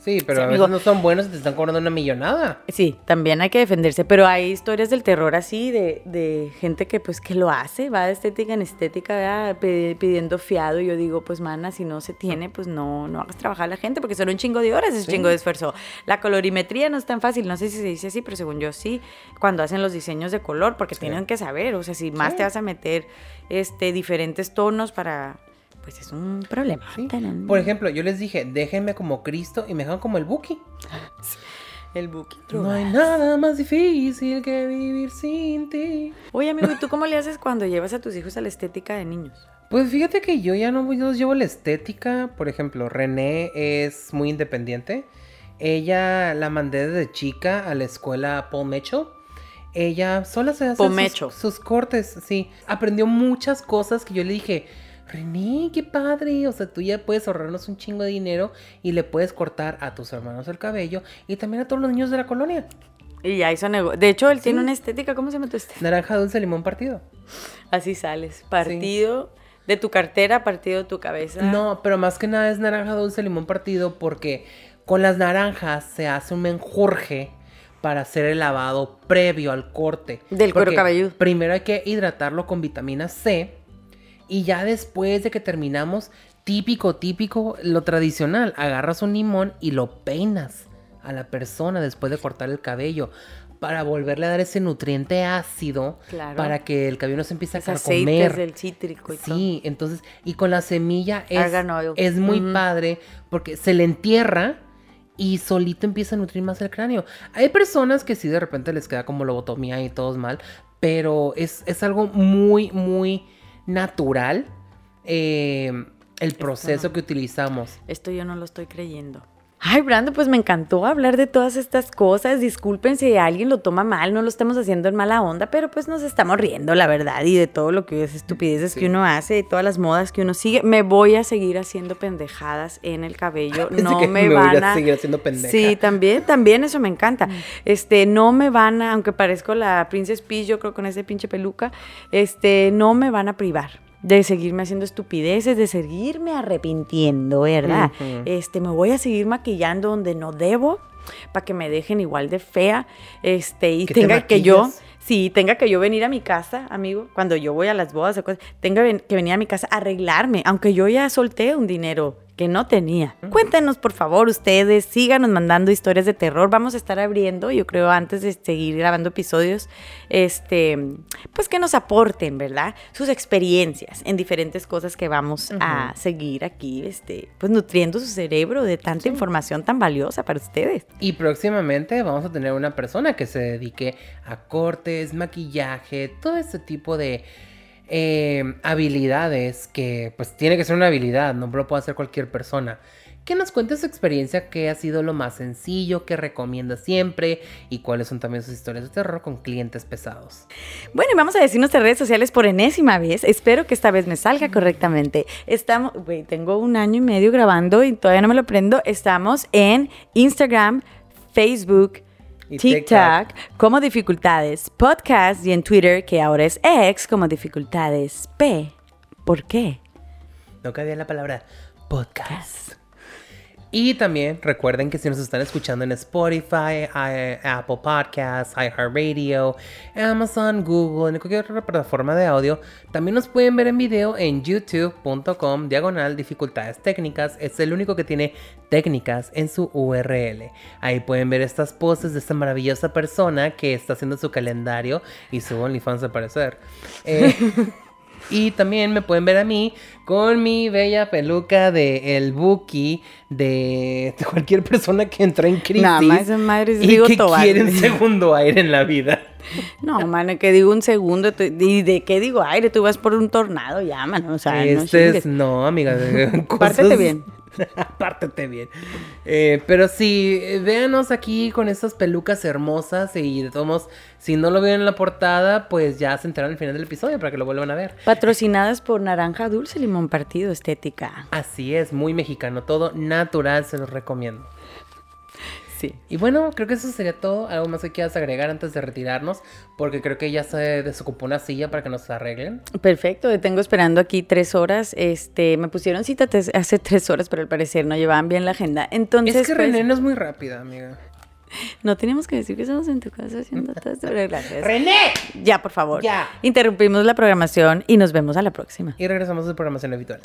Sí, pero a veces no son buenos y te están cobrando una millonada. Sí, también hay que defenderse, pero hay historias del terror así, de, de gente que pues que lo hace, va de estética en estética, pidiendo fiado, y yo digo, pues mana, si no se tiene, pues no, no hagas trabajar a la gente, porque son un chingo de horas, es un chingo de esfuerzo. La colorimetría no es tan fácil, no sé si se dice así, pero según yo sí, cuando hacen los diseños de color, porque tienen que saber, o sea, si más te vas a meter este diferentes tonos para pues es un problema. Por ejemplo, yo les dije, déjenme como Cristo y me dejan como el Buki. El Buki. No hay nada más difícil que vivir sin ti. Oye, amigo, ¿y tú cómo le haces cuando llevas a tus hijos a la estética de niños? Pues fíjate que yo ya no los llevo a la estética. Por ejemplo, René es muy independiente. Ella la mandé desde chica a la escuela Paul Mitchell. Ella sola se hace sus, sus cortes, sí. Aprendió muchas cosas que yo le dije, René, qué padre. O sea, tú ya puedes ahorrarnos un chingo de dinero y le puedes cortar a tus hermanos el cabello y también a todos los niños de la colonia. Y ya hizo negocio. De hecho, él tiene una estética. ¿Cómo se llama tu estética? Naranja dulce limón partido. Así sales. Partido de tu cartera, partido de tu cabeza. No, pero más que nada es naranja dulce limón partido porque con las naranjas se hace un menjurje para hacer el lavado previo al corte. Del cuero cabelludo. Primero hay que hidratarlo con vitamina C y ya después de que terminamos, típico, típico, lo tradicional. Agarras un limón y lo peinas a la persona después de cortar el cabello para volverle a dar ese nutriente ácido Claro. para que el cabello no se empiece a carcomer. del cítrico y todo. Sí, entonces, y con la semilla es, es muy padre porque se le entierra y solito empieza a nutrir más el cráneo. Hay personas que sí de repente les queda como lobotomía y todos mal, pero es, es algo muy, muy natural eh, el proceso no. que utilizamos. Esto yo no lo estoy creyendo. Ay, Brando, pues me encantó hablar de todas estas cosas. Disculpen si alguien lo toma mal, no lo estamos haciendo en mala onda, pero pues nos estamos riendo, la verdad, y de todo lo que es estupideces Sí. que uno hace, de todas las modas que uno sigue. Me voy a seguir haciendo pendejadas en el cabello. No me, me van voy a a. seguir haciendo pendeja. Sí, también, también eso me encanta. Este, no me van a, aunque parezco la Princess Peach, yo creo con ese pinche peluca, este, no me van a privar de seguirme haciendo estupideces, de seguirme arrepintiendo, ¿verdad? Este, me voy a seguir maquillando donde no debo para que me dejen igual de fea, este, y ¿Que te tenga que yo, sí, tenga que yo venir a mi casa, amigo, cuando yo voy a las bodas o cosas, tenga que venir a mi casa a arreglarme, aunque yo ya solté un dinero que no tenía. Cuéntenos, por favor, ustedes, síganos mandando historias de terror. Vamos a estar abriendo, yo creo, antes de seguir grabando episodios, este, pues que nos aporten, ¿verdad? Sus experiencias en diferentes cosas que vamos a seguir aquí, este, pues nutriendo su cerebro de tanta información tan valiosa para ustedes. Y próximamente vamos a tener una persona que se dedique a cortes, maquillaje, todo ese tipo de eh, habilidades que pues tiene que ser una habilidad, no lo puede hacer cualquier persona. Que nos cuente su experiencia, qué ha sido lo más sencillo, qué recomienda siempre y cuáles son también sus historias de terror con clientes pesados. Bueno, y vamos a decir nuestras redes sociales por enésima vez. Espero que esta vez me salga correctamente. Estamos, güey, tengo un año y medio grabando y todavía no me lo aprendo. Estamos en Instagram, Facebook, TikTok como Dificultades Podcast y en Twitter, que ahora es X, como Dificultades P. ¿Por qué? No cabía la palabra podcast. Y también recuerden que si nos están escuchando en Spotify, i- Apple Podcasts, iHeartRadio, Amazon, Google, en cualquier otra plataforma de audio, también nos pueden ver en video en youtube.com diagonal dificultades técnicas. Es el único que tiene técnicas en su URL. Ahí pueden ver estas poses de esta maravillosa persona que está haciendo su calendario y su OnlyFans al parecer. Eh, y también me pueden ver a mí con mi bella peluca de el Buki de, cualquier persona que entra en crisis. Nada más es Rigo que Tobar. quiere un segundo aire en la vida. No, mano, que digo un segundo. ¿Y de qué digo aire? Tú vas por un tornado ya, mano. O sea, no este es, chingues. no, amiga. cosas- Pártete bien. Pártete bien. Eh, pero sí, véanos aquí con estas pelucas hermosas y de todos modos, si no lo vieron en la portada, pues ya se enteran al final del episodio para que lo vuelvan a ver. Patrocinadas por Naranja Dulce Limón Partido Estética. Así es, muy mexicano, todo natural, se los recomiendo. Sí. Y bueno, creo que eso sería todo. Algo más que quieras agregar antes de retirarnos, porque creo que ya se desocupó una silla para que nos arreglen. Perfecto, te tengo esperando aquí tres horas. Este, me pusieron cita hace tres horas, pero al parecer no llevaban bien la agenda. Entonces, es que pues, René no es muy rápida, amiga. no teníamos que decir que estamos en tu casa haciendo pero gracias. ¡René! Ya, por favor. Ya. Interrumpimos la programación y nos vemos a la próxima. Y regresamos a su programación habitual.